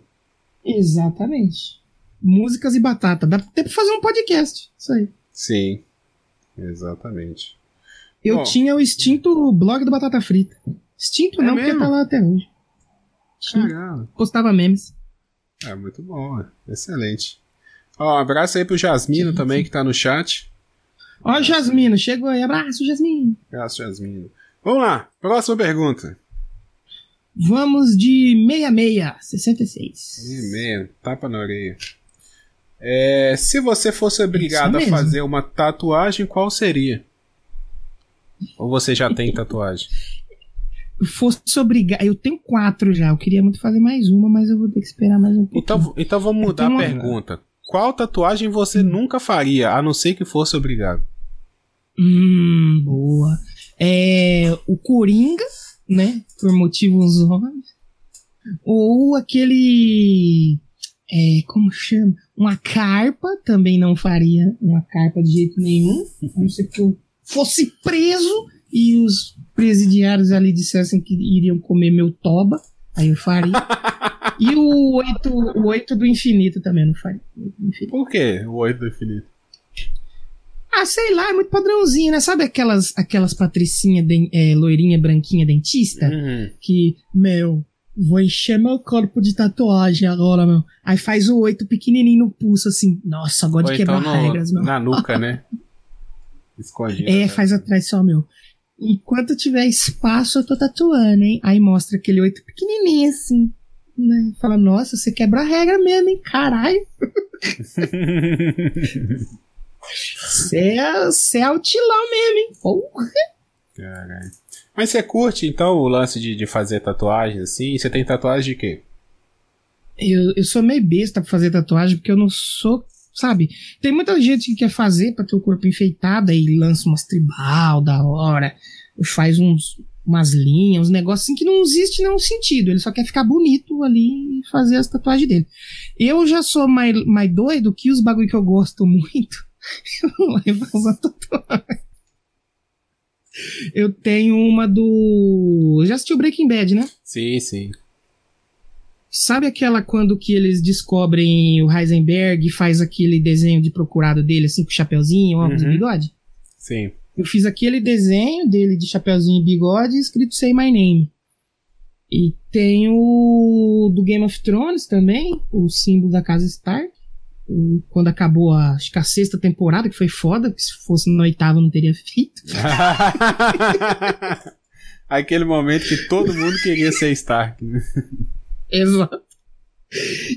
Speaker 2: Exatamente. Músicas e batata. Dá até pra fazer um podcast. Isso aí.
Speaker 1: Sim, exatamente.
Speaker 2: Eu
Speaker 1: Bom.
Speaker 2: tinha o extinto blog do Batata Frita. Extinto
Speaker 1: É
Speaker 2: não, porque
Speaker 1: mesmo?
Speaker 2: tá lá até hoje. Tinha.
Speaker 1: Caramba.
Speaker 2: Postava memes.
Speaker 1: É muito bom, é. excelente. Ó, um abraço aí pro Jasmino
Speaker 2: Sim,
Speaker 1: também
Speaker 2: sim.
Speaker 1: que tá no chat.
Speaker 2: Ó, Jasmino, chegou aí. Abraço, Jasmino.
Speaker 1: Abraço, Jasmino. Vamos lá, próxima pergunta.
Speaker 2: Vamos de 66, 66.
Speaker 1: E meio, tapa na orelha. É, se você fosse obrigado a fazer uma tatuagem, qual seria? Ou você já tem tatuagem?
Speaker 2: Fosse obrigado. Eu tenho quatro já. Eu queria muito fazer mais uma, mas eu vou ter que esperar mais um pouco.
Speaker 1: Então, então vamos mudar a pergunta. Qual tatuagem você hum. nunca faria, a não ser que fosse obrigado?
Speaker 2: Hum, boa. É, o Coringa, né? Por motivos óbvios. Ou aquele. É, como chama? Uma carpa, também não faria uma carpa de jeito nenhum. A não ser que eu fosse preso e os presidiários ali dissessem que iriam comer meu toba. Aí eu faria. (laughs) e o oito, o oito do infinito também não faria.
Speaker 1: Por que o oito do infinito?
Speaker 2: Ah, sei lá, é muito padrãozinho, né? Sabe aquelas, aquelas patricinha de, é, loirinha, branquinha, dentista? Uhum. Que, meu, vou encher meu corpo de tatuagem agora, meu. Aí faz o oito pequenininho no pulso, assim. Nossa, agora de quebrar então no, regras, meu.
Speaker 1: Na nuca, né? (laughs) Escondido.
Speaker 2: É, né? faz atrás só, meu. Enquanto tiver espaço, eu tô tatuando, hein? Aí mostra aquele oito pequenininho, assim. Né? Fala, nossa, você quebra a regra mesmo, hein? Caralho. (laughs) Você é, cê é o tilão mesmo, hein? Porra.
Speaker 1: Caralho. Mas você curte, então, o lance de, de fazer tatuagem, assim? Você tem tatuagem de quê?
Speaker 2: Eu, eu sou meio besta pra fazer tatuagem, porque eu não sou, sabe? Tem muita gente que quer fazer pra ter o corpo enfeitado e lança umas tribal da hora, faz uns, umas linhas, uns negócios assim que não existe nenhum sentido. Ele só quer ficar bonito ali e fazer as tatuagens dele. Eu já sou mais, mais doido que os bagulho que eu gosto muito. (laughs) Eu. Eu tenho uma do. Já assistiu Breaking Bad, né?
Speaker 1: Sim, sim.
Speaker 2: Sabe aquela quando que eles descobrem o Heisenberg e faz aquele desenho de procurado dele, assim, com chapeuzinho, óculos uhum. e bigode?
Speaker 1: Sim.
Speaker 2: Eu fiz aquele desenho dele de chapeuzinho e bigode escrito Say My Name. E tem o do Game of Thrones também, o símbolo da casa Stark. Quando acabou a, acho que a sexta temporada, que foi foda, que se fosse na oitava não teria feito. (laughs)
Speaker 1: Aquele momento que todo mundo queria ser Stark. (laughs) (laughs)
Speaker 2: Exato.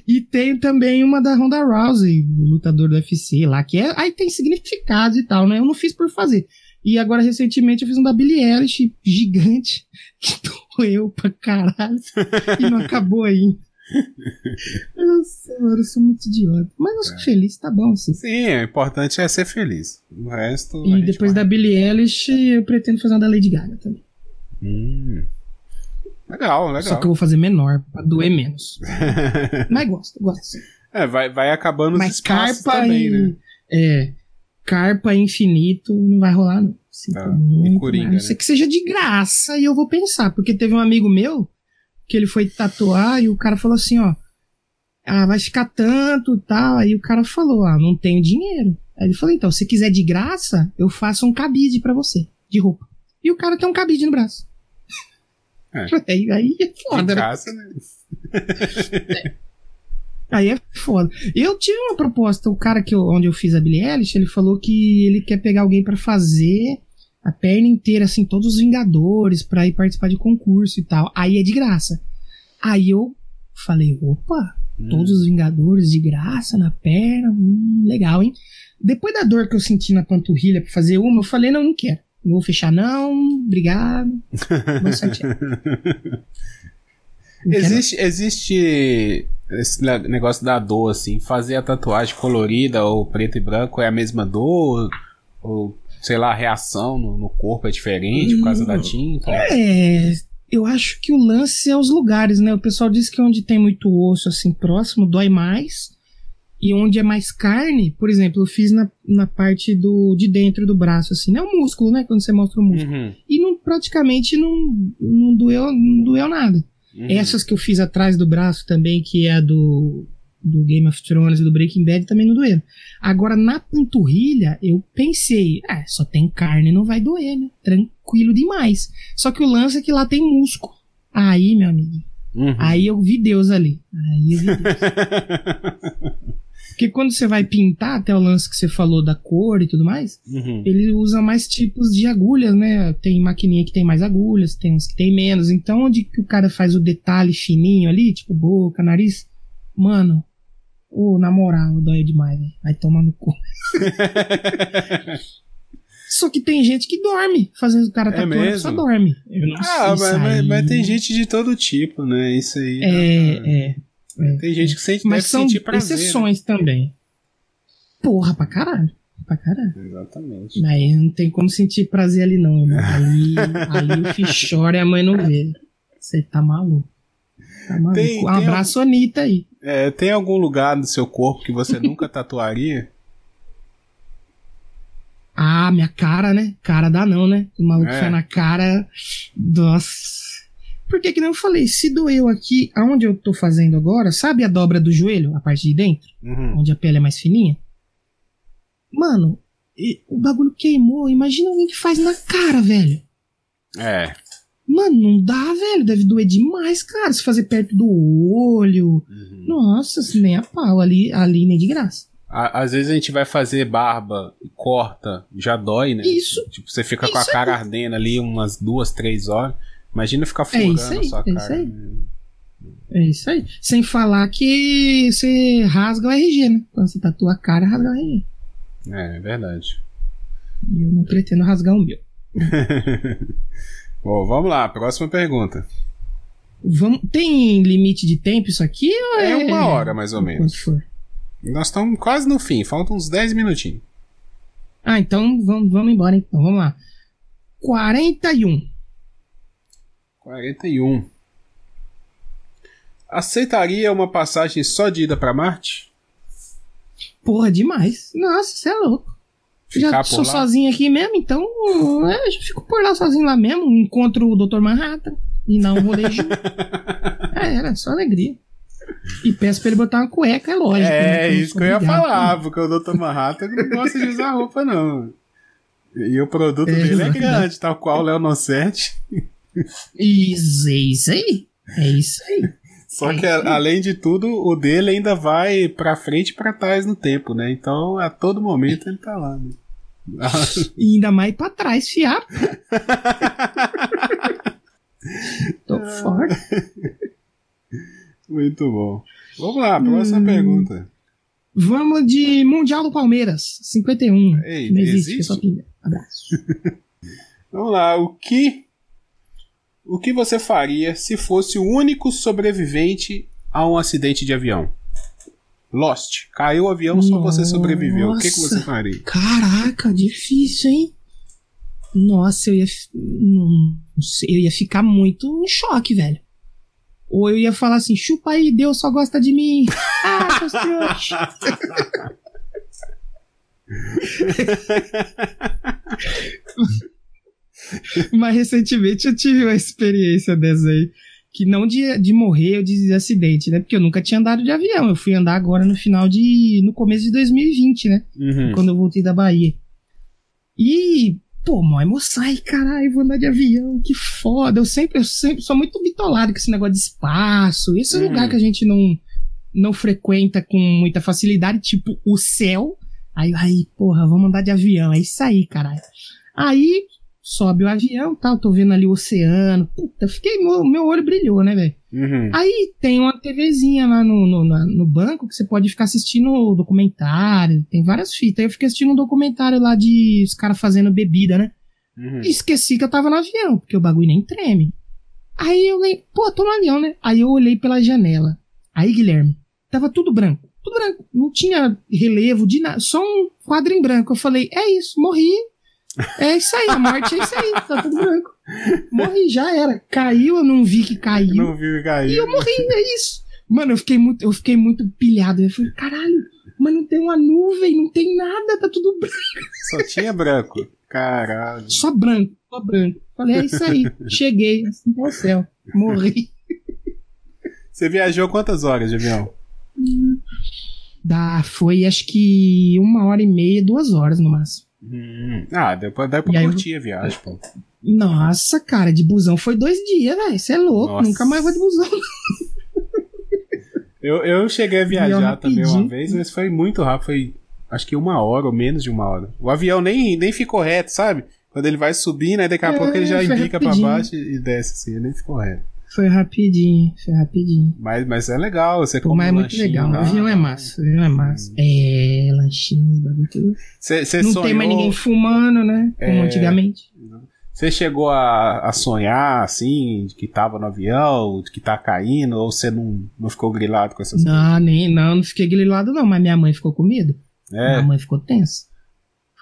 Speaker 2: E tem também uma da Ronda Rousey, o lutador do UFC lá, que é, aí tem significado e tal, né? Eu não fiz por fazer. E agora, recentemente, eu fiz um da Billie Eilish gigante, (laughs) que doeu pra caralho, e não acabou ainda. (laughs) Nossa, eu sou muito idiota. Mas eu sou é. feliz, tá bom, assim.
Speaker 1: Sim, o importante é ser feliz. O resto.
Speaker 2: E depois vai. da Billie Eilish, eu pretendo fazer uma da Lady Gaga também.
Speaker 1: Hum. Legal, legal.
Speaker 2: Só que eu vou fazer menor, pra doer menos. (laughs) Mas gosto, gosto.
Speaker 1: É, vai, vai acabando Mas os espaços carpa também, e, né?
Speaker 2: É, carpa infinito não vai rolar, não.
Speaker 1: Ah, muito, Coringa,
Speaker 2: né? que seja de graça e eu vou pensar, porque teve um amigo meu que ele foi tatuar e o cara falou assim, ó, ah, vai ficar tanto e tal. Aí o cara falou, ah, não tenho dinheiro. Aí ele falou, então, se quiser de graça, eu faço um cabide para você, de roupa. E o cara tem um cabide no braço. É. Aí, aí é foda.
Speaker 1: Né? graça, né?
Speaker 2: É. (laughs) Aí é foda. Eu tive uma proposta, o cara que eu, onde eu fiz a Billie Eilish, ele falou que ele quer pegar alguém para fazer a perna inteira, assim, todos os Vingadores pra ir participar de concurso e tal. Aí é de graça. Aí eu falei, opa, hum. todos os Vingadores de graça na perna, hum, legal, hein? Depois da dor que eu senti na panturrilha pra fazer uma, eu falei, não, não quero. Não vou fechar não, obrigado. Vou
Speaker 1: existe, existe esse negócio da dor, assim, fazer a tatuagem colorida ou preto e branco é a mesma dor? Ou sei lá, a reação no, no corpo é diferente por causa da hum, tinta?
Speaker 2: É, eu acho que o lance é os lugares, né? O pessoal diz que onde tem muito osso assim próximo dói mais. E onde é mais carne, por exemplo, eu fiz na, na parte do, de dentro do braço, assim, né? O músculo, né? Quando você mostra o músculo. Uhum. E não, praticamente não, não, doeu, não doeu nada. Uhum. Essas que eu fiz atrás do braço também, que é a do do Game of Thrones e do Breaking Bad também não doeram. Agora, na panturrilha, eu pensei, ah, só tem carne, não vai doer, né? Tranquilo demais. Só que o lance é que lá tem músculo. Aí, meu amigo, uhum. aí eu vi Deus ali. Aí eu vi (laughs) Deus. Porque quando você vai pintar, até o lance que você falou da cor e tudo mais, uhum. ele usa mais tipos de agulhas, né? Tem maquininha que tem mais agulhas, tem uns que tem menos. Então, onde que o cara faz o detalhe fininho ali, tipo boca, nariz, mano, Ô, na moral, dói demais, velho. Vai tomar no cu. (laughs) Só que tem gente que dorme fazendo o cara
Speaker 1: É
Speaker 2: tatuando,
Speaker 1: mesmo?
Speaker 2: só dorme. Eu não
Speaker 1: Ah,
Speaker 2: sei
Speaker 1: mas, mas- mas tem gente de todo tipo, né? Isso aí.
Speaker 2: É, é.
Speaker 1: Tem gente que sente,
Speaker 2: Mas são
Speaker 1: sentir prazer. né?
Speaker 2: exceções também. Porra, pra caralho. Pra caralho.
Speaker 1: né? Exatamente.
Speaker 2: Mas não tem como sentir prazer ali, não, irmão. (laughs) Ali, ali o filho chora e a mãe não vê. Você tá maluco. Tá maluco.
Speaker 1: Tem-
Speaker 2: um abraço, Anitta aí.
Speaker 1: É, tem algum lugar no seu corpo que você nunca (laughs) tatuaria?
Speaker 2: Ah, minha cara, né? Cara dá não, né? O maluco
Speaker 1: É.
Speaker 2: foi na cara. Nossa. Por que não eu falei? Se doeu aqui, aonde eu tô fazendo agora, sabe a dobra do joelho, a parte de dentro?
Speaker 1: Uhum.
Speaker 2: Onde a pele é mais fininha? Mano, e- o bagulho queimou. Imagina alguém que faz na cara, velho.
Speaker 1: É.
Speaker 2: Mano, não dá, velho. Deve doer demais, cara. Se fazer perto do olho.
Speaker 1: Uhum.
Speaker 2: Nossa, nem a pau. Ali, ali nem de graça.
Speaker 1: Á- Às vezes a gente vai fazer barba e corta, já dói, né?
Speaker 2: Isso.
Speaker 1: Tipo, você fica com a
Speaker 2: Isso
Speaker 1: cara ardendo ali umas duas, três horas. Imagina ficar
Speaker 2: É
Speaker 1: furando
Speaker 2: isso aí,
Speaker 1: a sua
Speaker 2: é isso
Speaker 1: cara.
Speaker 2: aí.
Speaker 1: né?
Speaker 2: É isso aí. Sem falar que você rasga o RG, né? Quando você tatua a cara, rasga o RG.
Speaker 1: É, é verdade.
Speaker 2: E eu não pretendo rasgar o meu. (laughs)
Speaker 1: Bom, vamos lá, próxima pergunta.
Speaker 2: Vamos, tem limite de tempo isso aqui?
Speaker 1: É
Speaker 2: é,
Speaker 1: uma hora, mais ou menos.
Speaker 2: Quanto for.
Speaker 1: Nós estamos quase no fim, faltam uns 10 minutinhos.
Speaker 2: Ah, então vamos, vamos embora então. Vamos lá. 41.
Speaker 1: 41. Aceitaria uma passagem só de ida pra Marte?
Speaker 2: Porra, demais. Nossa, você é louco.
Speaker 1: Ficar
Speaker 2: já sou
Speaker 1: lá?
Speaker 2: sozinho aqui mesmo, então é, eu já fico por lá sozinho lá mesmo. Encontro o Dr. Manhattan e dá um rolê junto. (laughs) É, era só alegria. E peço pra ele botar uma cueca, é lógico. né,
Speaker 1: É,
Speaker 2: eu
Speaker 1: isso que eu ia falar, porque o Dr. Manhattan não gosta de usar roupa, não. E o produto
Speaker 2: É,
Speaker 1: dele é grande, tal qual o Léo 7.
Speaker 2: Isso, é isso aí. É isso aí.
Speaker 1: Só que, além de tudo, o dele ainda vai pra frente e pra trás no tempo, né? Então, a todo momento ele tá lá, né?
Speaker 2: E ainda mais pra trás, fiar. (laughs) Tô fora.
Speaker 1: Muito bom. Vamos lá, próxima
Speaker 2: Hum.
Speaker 1: pergunta.
Speaker 2: Vamos de Mundial do Palmeiras, 51.
Speaker 1: Ei,
Speaker 2: Não existe,
Speaker 1: existe?
Speaker 2: Abraço. (laughs)
Speaker 1: Vamos lá, o que o que você faria se fosse o único sobrevivente a um acidente de avião? Lost. Caiu o avião, só você sobreviveu. O que, que você
Speaker 2: Nossa.
Speaker 1: faria?
Speaker 2: Caraca, difícil, hein? Nossa, eu ia. Não sei, eu ia ficar muito em choque, velho. Ou eu ia falar assim, chupa aí, Deus só gosta de mim. (laughs) Ah, seus. (laughs) (laughs) Mas recentemente eu tive uma experiência dessa aí. Que não de, de morrer ou de acidente, né? Porque eu nunca tinha andado de avião. Eu fui andar agora no final de. no começo de 2020, né?
Speaker 1: Uhum.
Speaker 2: quando eu voltei da Bahia. E, pô, mó emoção. Ai, caralho, vou andar de avião, que foda. Eu sempre, eu sempre sou muito bitolado com esse negócio de espaço. Esse é
Speaker 1: Hum.
Speaker 2: lugar que a gente não, não frequenta com muita facilidade, tipo o céu. Aí, aí, porra, vamos andar de avião. É isso aí, caralho. Aí, sobe o avião tal, tô vendo ali o oceano. Puta, fiquei, meu, meu olho brilhou, né, velho?
Speaker 1: Uhum.
Speaker 2: Aí tem uma TVzinha lá no, no, na- no banco que você pode ficar assistindo documentário. Tem várias fitas. Aí eu fiquei assistindo um documentário lá de os caras fazendo bebida, né?
Speaker 1: Uhum.
Speaker 2: E esqueci que eu tava no avião, porque o bagulho nem treme. Aí eu olhei, pô, tô no avião, né? Aí eu olhei pela janela. Aí, Guilherme, tava tudo branco. Tudo branco. Não tinha relevo de nada. Só um quadro em branco. Eu falei, é isso, morri. É isso aí, a morte é isso aí. Tá tudo branco. Morri, já era. Caiu, eu não vi que caiu.
Speaker 1: Não viu cair.
Speaker 2: E eu morri, é isso. Mano, eu fiquei muito, eu fiquei muito pilhado. Eu falei, caralho, mas não tem uma nuvem, não tem nada, tá tudo branco.
Speaker 1: Só tinha branco. Caralho.
Speaker 2: Só branco, só branco. Falei, é isso aí. Cheguei, assim ao céu. Morri.
Speaker 1: Você viajou quantas horas de avião?
Speaker 2: Dá, foi acho que uma hora e meia, duas horas no máximo.
Speaker 1: Hum. Ah, deu pra, deu pra
Speaker 2: aí eu-
Speaker 1: curtir a viagem, pô.
Speaker 2: Nossa, cara, de busão foi dois dias, velho. Você é louco,
Speaker 1: Nossa.
Speaker 2: nunca mais vou de busão.
Speaker 1: Eu, eu cheguei a viajar também uma vez, mas foi muito rápido. Foi acho que uma hora ou menos de uma hora. O avião nem, nem ficou reto, sabe? Quando ele vai subindo, aí daqui a
Speaker 2: É,
Speaker 1: pouco ele já indica pra
Speaker 2: rapidinho.
Speaker 1: baixo e desce assim, ele nem ficou reto.
Speaker 2: Foi rapidinho, foi rapidinho.
Speaker 1: Mas, mas é legal, você
Speaker 2: Pô, mas é muito legal. O avião é massa, o avião é massa. Hum. É, lanchinho, bagulho tudo.
Speaker 1: Cê, cê
Speaker 2: Não
Speaker 1: sonhou...
Speaker 2: tem mais ninguém fumando, né? Como
Speaker 1: É.
Speaker 2: antigamente.
Speaker 1: Você chegou a, a sonhar, assim, de que tava no avião, de que tá caindo, ou você não, não ficou grilado com essas
Speaker 2: Não, nem, não, não fiquei grilado não, mas minha mãe ficou com medo.
Speaker 1: coisas?
Speaker 2: Minha mãe ficou tensa.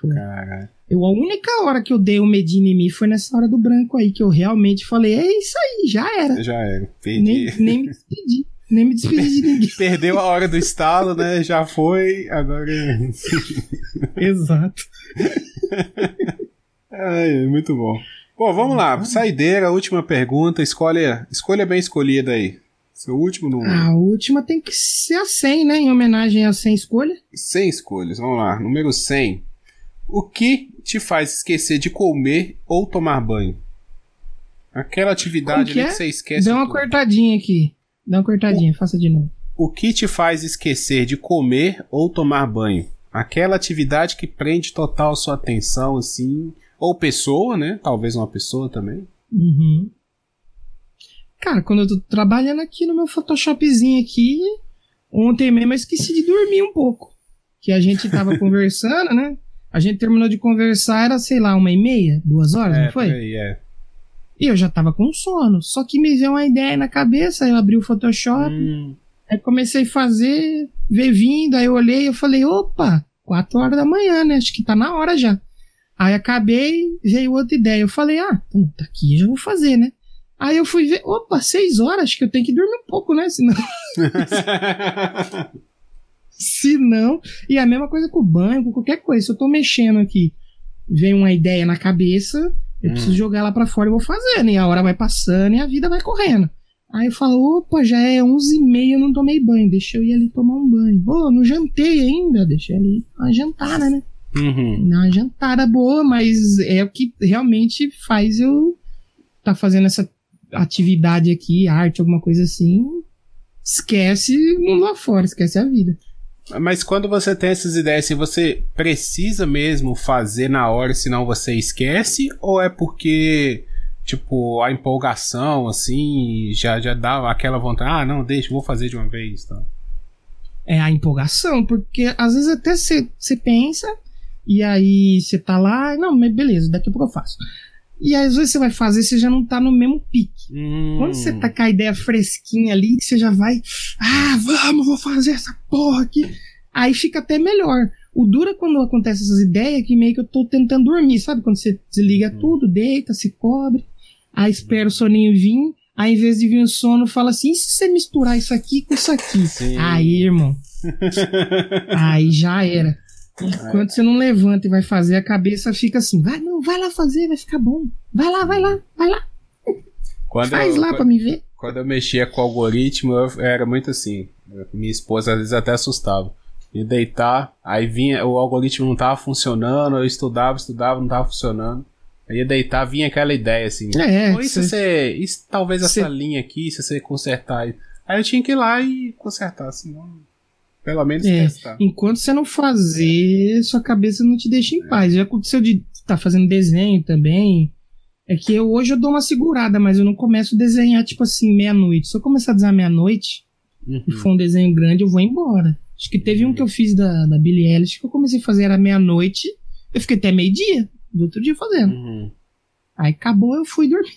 Speaker 2: Foi.
Speaker 1: Caralho.
Speaker 2: Eu, a única hora que eu dei um medinho em mim foi nessa hora do branco aí, que eu realmente falei, é isso aí, já era.
Speaker 1: Já era. Perdi.
Speaker 2: Nem, nem me despedi. Nem me despedi de ninguém. (laughs)
Speaker 1: Perdeu a hora do estalo, né? Já foi, agora. (laughs)
Speaker 2: Exato.
Speaker 1: Ai, muito bom. Bom, vamos lá. Saideira, última pergunta. Escolha, escolha bem escolhida aí. Seu último número.
Speaker 2: A última tem que ser a 100, né? Em homenagem a 100 escolha.
Speaker 1: 100 escolhas. Vamos lá. Número 100. O que te faz esquecer de comer ou tomar banho? Aquela atividade
Speaker 2: que é?
Speaker 1: que você esquece.
Speaker 2: Dá uma
Speaker 1: tudo.
Speaker 2: cortadinha aqui. Dá uma cortadinha, faça de novo.
Speaker 1: O que te faz esquecer de comer ou tomar banho? Aquela atividade que prende total sua atenção, assim. Ou pessoa, né? Talvez uma pessoa também.
Speaker 2: Uhum. Cara, quando eu tô trabalhando aqui no meu Photoshopzinho aqui, ontem mesmo eu esqueci de dormir um pouco. Que a gente tava (laughs) conversando, né? A gente terminou de conversar, era, sei lá, uma e meia, duas horas, não foi?
Speaker 1: aí, é.
Speaker 2: E eu já tava com sono. Só que me veio uma ideia na cabeça, aí eu abri o Photoshop,
Speaker 1: Hum,
Speaker 2: aí comecei a fazer, ver vindo, aí eu olhei eu falei, opa, quatro horas da manhã, né? Acho que tá na hora já. Aí acabei, veio outra ideia. Eu falei, ah, pô, tá aqui, eu já vou fazer, né? Aí eu fui ver, opa, seis horas, acho que eu tenho que dormir um pouco, né? Senão, (laughs) (laughs) senão. E a mesma coisa com o banho, com qualquer coisa. Se eu tô mexendo aqui, vem uma ideia na cabeça, eu
Speaker 1: Hum.
Speaker 2: preciso jogar ela pra fora e vou fazendo. E a hora vai passando e a vida vai correndo. Aí eu falo, opa, já é onze e meia, eu não tomei banho. Deixa eu ir ali tomar um banho. Ô, não jantei ainda, deixa eu ali uma jantada, né?
Speaker 1: uhum.
Speaker 2: Não, uma jantada boa, mas é o que realmente faz eu tá fazendo essa atividade aqui, arte, alguma coisa assim. Esquece o mundo lá fora, esquece a vida.
Speaker 1: Mas quando você tem essas ideias, assim, você precisa mesmo fazer na hora, senão você esquece? Ou é porque, tipo, a empolgação, assim, já, já dá aquela vontade, ah, não, deixa, vou fazer de uma vez, tá?
Speaker 2: É a empolgação, porque às vezes até você pensa e aí você tá lá, não, beleza, daqui a pouco eu faço. E às vezes você vai fazer, você já não tá no mesmo pique.
Speaker 1: Hum,
Speaker 2: Quando você tá com a ideia fresquinha ali, você já vai, ah, vamos, vou fazer essa porra aqui. Aí fica até melhor. O duro é quando acontece essas ideias que meio que eu tô tentando dormir, sabe? Quando você desliga
Speaker 1: Uhum.
Speaker 2: tudo, deita, se cobre, aí espera o soninho vir, aí em vez de vir o sono, fala assim, e se você misturar isso aqui com isso aqui?
Speaker 1: Sim.
Speaker 2: Aí, irmão, (laughs) aí já era. Enquanto você não levanta e vai fazer, a cabeça fica assim, vai, não, vai lá fazer, vai ficar bom. Vai lá, vai lá, vai lá,
Speaker 1: quando
Speaker 2: faz
Speaker 1: eu,
Speaker 2: lá pra me ver.
Speaker 1: Quando eu mexia com o algoritmo, eu era muito assim. Minha esposa às vezes até assustava. E deitar, aí vinha, o algoritmo não tava funcionando, eu estudava, estudava, não tava funcionando. Aí ia deitar, vinha aquela ideia assim.
Speaker 2: É,
Speaker 1: Ou isso
Speaker 2: cê-
Speaker 1: você. Isso, talvez essa
Speaker 2: cê-
Speaker 1: linha aqui, se você consertar. Aí eu tinha que ir lá e consertar, senão. Pelo menos
Speaker 2: É,
Speaker 1: testar.
Speaker 2: enquanto você não fazer, sua cabeça não te deixa em paz. Já aconteceu de estar fazendo desenho também. É que eu, hoje eu dou uma segurada, mas eu não começo a desenhar, tipo assim, meia-noite. Se eu começar a desenhar meia-noite e
Speaker 1: Uhum.
Speaker 2: for um desenho grande, eu vou embora. Acho que teve um que eu fiz da, da Billie Eilish que eu comecei a fazer era meia-noite. Eu fiquei até meio-dia, do outro dia fazendo.
Speaker 1: Uhum.
Speaker 2: Aí acabou, eu fui dormir.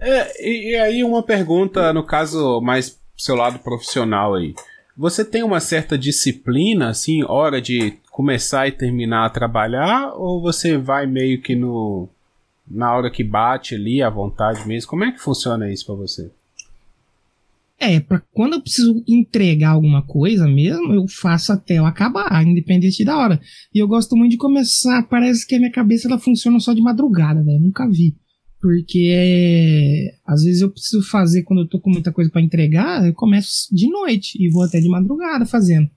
Speaker 1: É, e, e aí uma pergunta, no caso, mais pro seu lado profissional aí. Você tem uma certa disciplina, assim, hora de começar e terminar a trabalhar? Ou você vai meio que no. na hora que bate ali, à vontade mesmo? Como é que funciona isso pra você?
Speaker 2: É, pra quando eu preciso entregar alguma coisa mesmo, eu faço até eu acabar, independente da hora. E eu gosto muito de começar, parece que a minha cabeça ela funciona só de madrugada, velho, nunca vi. Porque é, às vezes eu preciso fazer quando eu tô com muita coisa pra entregar, eu começo de noite e vou até de madrugada fazendo.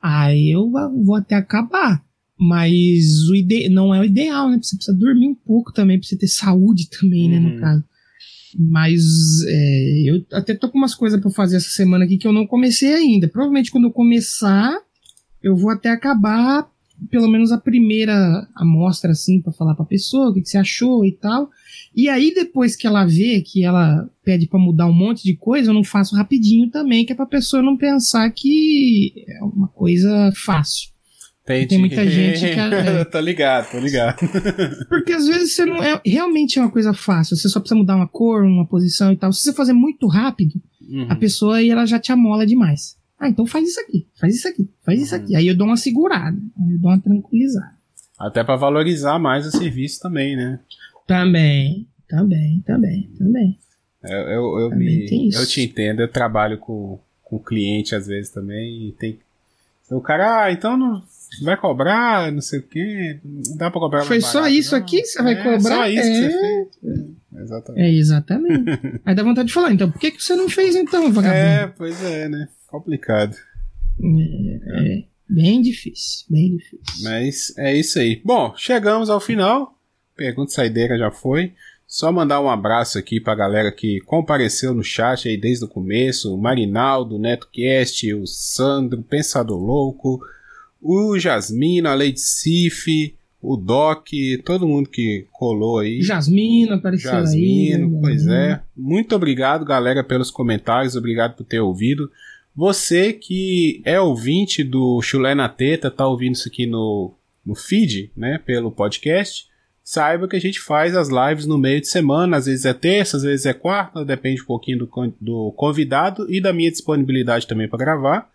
Speaker 2: Aí eu vou até acabar. Mas o ide não é o ideal, né? Você precisa dormir um pouco também, pra você ter saúde também, né?
Speaker 1: Uhum.
Speaker 2: No caso. Mas é, eu até tô com umas coisas pra fazer essa semana aqui que eu não comecei ainda. Provavelmente quando eu começar, eu vou até acabar pelo menos a primeira amostra, assim, para falar pra pessoa o que, que você achou e tal. E aí, depois que ela vê que ela pede para mudar um monte de coisa, eu não faço rapidinho também, que é pra pessoa não pensar que é uma coisa fácil.
Speaker 1: Entendi.
Speaker 2: Tem muita gente que. (laughs) É,
Speaker 1: tô ligado, tô ligado. (laughs)
Speaker 2: porque às vezes você não é. Realmente é uma coisa fácil. Você só precisa mudar uma cor, uma posição e tal. Se você fazer muito rápido,
Speaker 1: Uhum.
Speaker 2: a pessoa aí ela já te amola demais. Ah, então faz isso aqui, faz isso aqui, faz isso
Speaker 1: Uhum.
Speaker 2: aqui. Aí eu dou uma segurada, aí eu dou uma tranquilizada.
Speaker 1: Até pra valorizar mais o serviço também, né?
Speaker 2: Também, também, também, também.
Speaker 1: Eu, eu, eu,
Speaker 2: Também
Speaker 1: me, eu te entendo, eu trabalho com, com cliente às vezes também e tem. O cara, ah, então não vai cobrar, não sei o quê, não dá pra cobrar mais
Speaker 2: Foi só
Speaker 1: barato,
Speaker 2: isso
Speaker 1: não.
Speaker 2: aqui que você vai
Speaker 1: É,
Speaker 2: cobrar?
Speaker 1: Só isso que
Speaker 2: É.
Speaker 1: você fez. É, exatamente.
Speaker 2: É, exatamente. (laughs) aí dá vontade de falar, então por que, que você não fez então,
Speaker 1: É,
Speaker 2: vagabundo?
Speaker 1: pois é, né? Complicado.
Speaker 2: É, é, bem difícil, bem difícil.
Speaker 1: Mas é isso aí. Bom, chegamos ao final. Pergunta saideira já foi. Só mandar um abraço aqui pra galera que compareceu no chat aí desde o começo. O Marinaldo, o NetoCast, o Sandro, o Pensador Louco, o Jasmina, a Lady Sif, o Doc, todo mundo que colou aí.
Speaker 2: Jasmino apareceu aí.
Speaker 1: Jasmino,
Speaker 2: né,
Speaker 1: pois é. Muito obrigado, galera, pelos comentários. Obrigado por ter ouvido. Você que é ouvinte do Chulé na Teta, tá ouvindo isso aqui no, no feed, né? Pelo podcast. Saiba que a gente faz as lives no meio de semana, às vezes é terça, às vezes é quarta, depende um pouquinho do, do convidado e da minha disponibilidade também para gravar.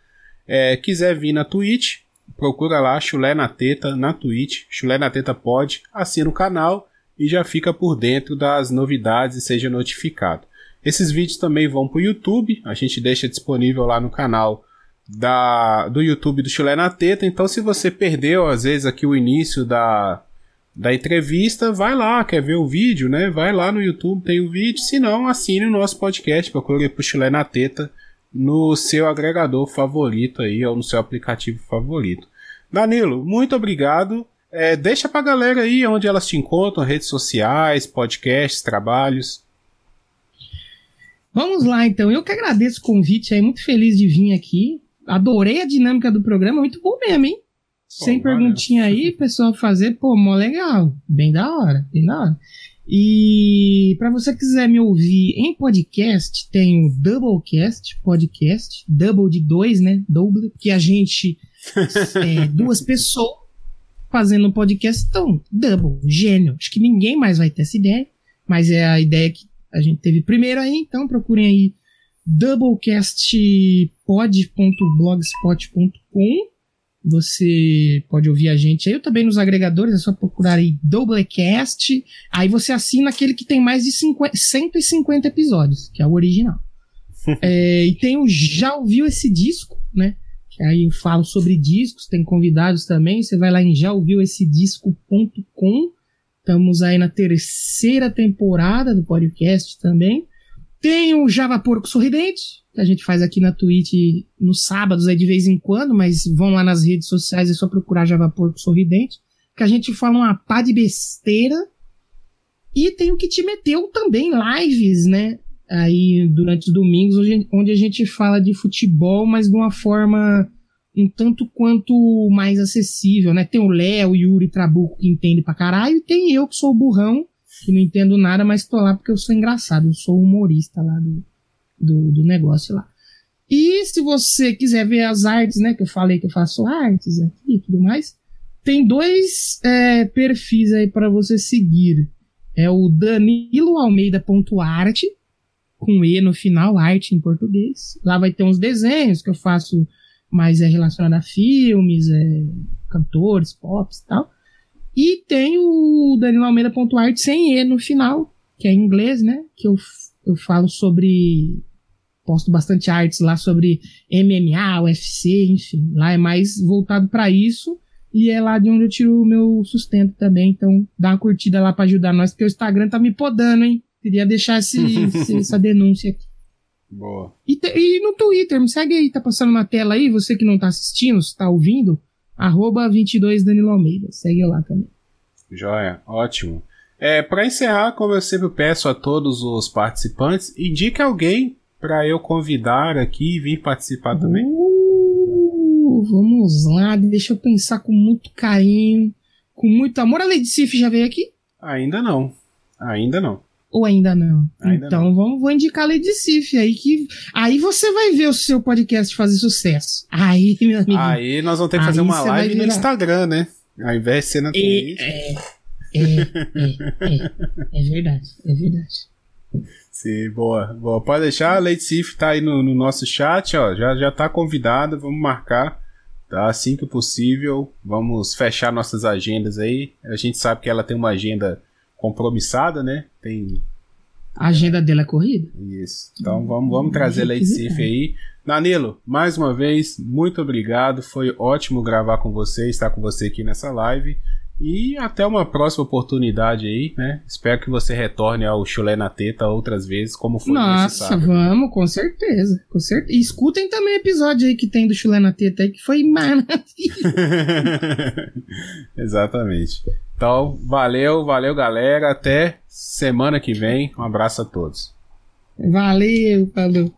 Speaker 1: É, quiser vir na Twitch, procura lá Chulé na Teta na Twitch, Chulé na Teta pode, assina o canal e já fica por dentro das novidades e seja notificado. Esses vídeos também vão para o YouTube, a gente deixa disponível lá no canal da, do YouTube do Chulé na Teta. Então, se você perdeu, às vezes, aqui o início da, da entrevista, vai lá, quer ver o vídeo, né? Vai lá no YouTube, tem o vídeo. Se não, assine o nosso podcast, procure Chulé na Teta no seu agregador favorito aí, ou no seu aplicativo favorito. Danilo, muito obrigado. É, deixa pra galera aí onde elas te encontram, redes sociais, podcasts, trabalhos.
Speaker 2: Vamos lá, então. Eu que agradeço o convite aí, muito feliz de vir aqui. Adorei a dinâmica do programa, muito bom mesmo, hein? Sem perguntinha aí, pessoal fazer, pô, mó legal. Bem da hora, bem da hora. E para você quiser me ouvir em podcast, tem o Doublecast podcast, double de dois, né? Double, porque a gente (laughs) é duas pessoas fazendo um podcast, então, double, gênio. Acho que ninguém mais vai ter essa ideia, mas é a ideia que a gente teve primeiro aí, então procurem aí doublecastpod.blogspot.com. Você pode ouvir a gente aí, eu também nos agregadores, é só procurar aí Doublecast. Aí você assina aquele que tem mais de 50, 150 episódios, que é o original. (laughs) É, e tem o Já Ouviu Esse Disco, né? Que aí eu falo sobre discos, tem convidados também. Você vai lá em jaouviuessedisco.com. Estamos aí na terceira temporada do podcast também. Tem o Java Porco Sorridente, a gente faz aqui na Twitch nos sábados aí de vez em quando, mas vão lá nas redes sociais, é só procurar Java Porco Sorridente, que a gente fala uma pá de besteira. E tem o que te meteu também lives, né? Aí durante os domingos, onde- onde a gente fala de futebol, mas de uma forma um tanto quanto mais acessível, né? Tem o Léo, o Yuri Trabuco que entende pra caralho, e tem eu que sou o burrão, que não entendo nada, mas tô lá porque eu sou engraçado, eu sou humorista lá do, do, do negócio lá. E se você quiser ver as artes, né, que eu falei que eu faço artes aqui e tudo mais, tem dois é, perfis aí para você seguir. É o daniloalmeida.arte, com E no final, arte em português. Lá vai ter uns desenhos que eu faço mais é relacionado a filmes, é, cantores, pops e tal. E tem o daniloalmeida.art sem E no final, que é em inglês, né? Que eu, eu falo sobre. Posto bastante artes lá sobre MMA, UFC, enfim. Lá é mais voltado para isso. E é lá de onde eu tiro o meu sustento também. Então dá uma curtida lá para ajudar nós, porque o Instagram tá me podando, hein? Queria deixar esse, (laughs) esse- essa denúncia aqui.
Speaker 1: Boa.
Speaker 2: E, e no Twitter, me segue aí, tá passando na tela aí, você que não tá assistindo, se tá ouvindo, arroba 22 Danilo Almeida. Segue lá também.
Speaker 1: Joia, ótimo. É, para encerrar, como eu sempre peço a todos os participantes, indique alguém para eu convidar aqui e vir participar também.
Speaker 2: Uh, vamos, lá, deixa eu pensar com muito carinho, com muito amor. A Lady Sif já veio aqui?
Speaker 1: Ainda não. Ainda não.
Speaker 2: Ou ainda não?
Speaker 1: Ainda
Speaker 2: então
Speaker 1: não.
Speaker 2: Vamos, vou indicar a Lady Sif aí que aí você vai ver o seu podcast fazer sucesso. Aí, meu amigo.
Speaker 1: Aí nós vamos ter que fazer uma live no. Instagram, né? Ao invés de ser na.
Speaker 2: É, é, é, é, é, é verdade, é verdade.
Speaker 1: Sim, boa, boa. Pode deixar, a Lady Sif tá aí no, no nosso chat, ó. Já, já tá convidada, vamos marcar. Tá? Assim que possível. Vamos fechar nossas agendas aí. A gente sabe que ela tem uma agenda compromissada, né? Tem
Speaker 2: A agenda dela é corrida?
Speaker 1: isso. Então vamos, vamos trazer a Lady Sif aí. Danilo, mais uma vez, muito obrigado. Foi ótimo gravar com você, estar com você aqui nessa live. E até uma próxima oportunidade aí, né? Espero que você retorne ao Chulé na Teta outras vezes, como foi
Speaker 2: Nossa,
Speaker 1: sábado.
Speaker 2: vamos, com certeza. Com certeza. E escutem também o episódio aí que tem do Chulé na Teta aí, que foi maravilhoso. (laughs)
Speaker 1: Exatamente. Então, valeu, valeu, galera. Até semana que vem. Um abraço a todos.
Speaker 2: Valeu, falou.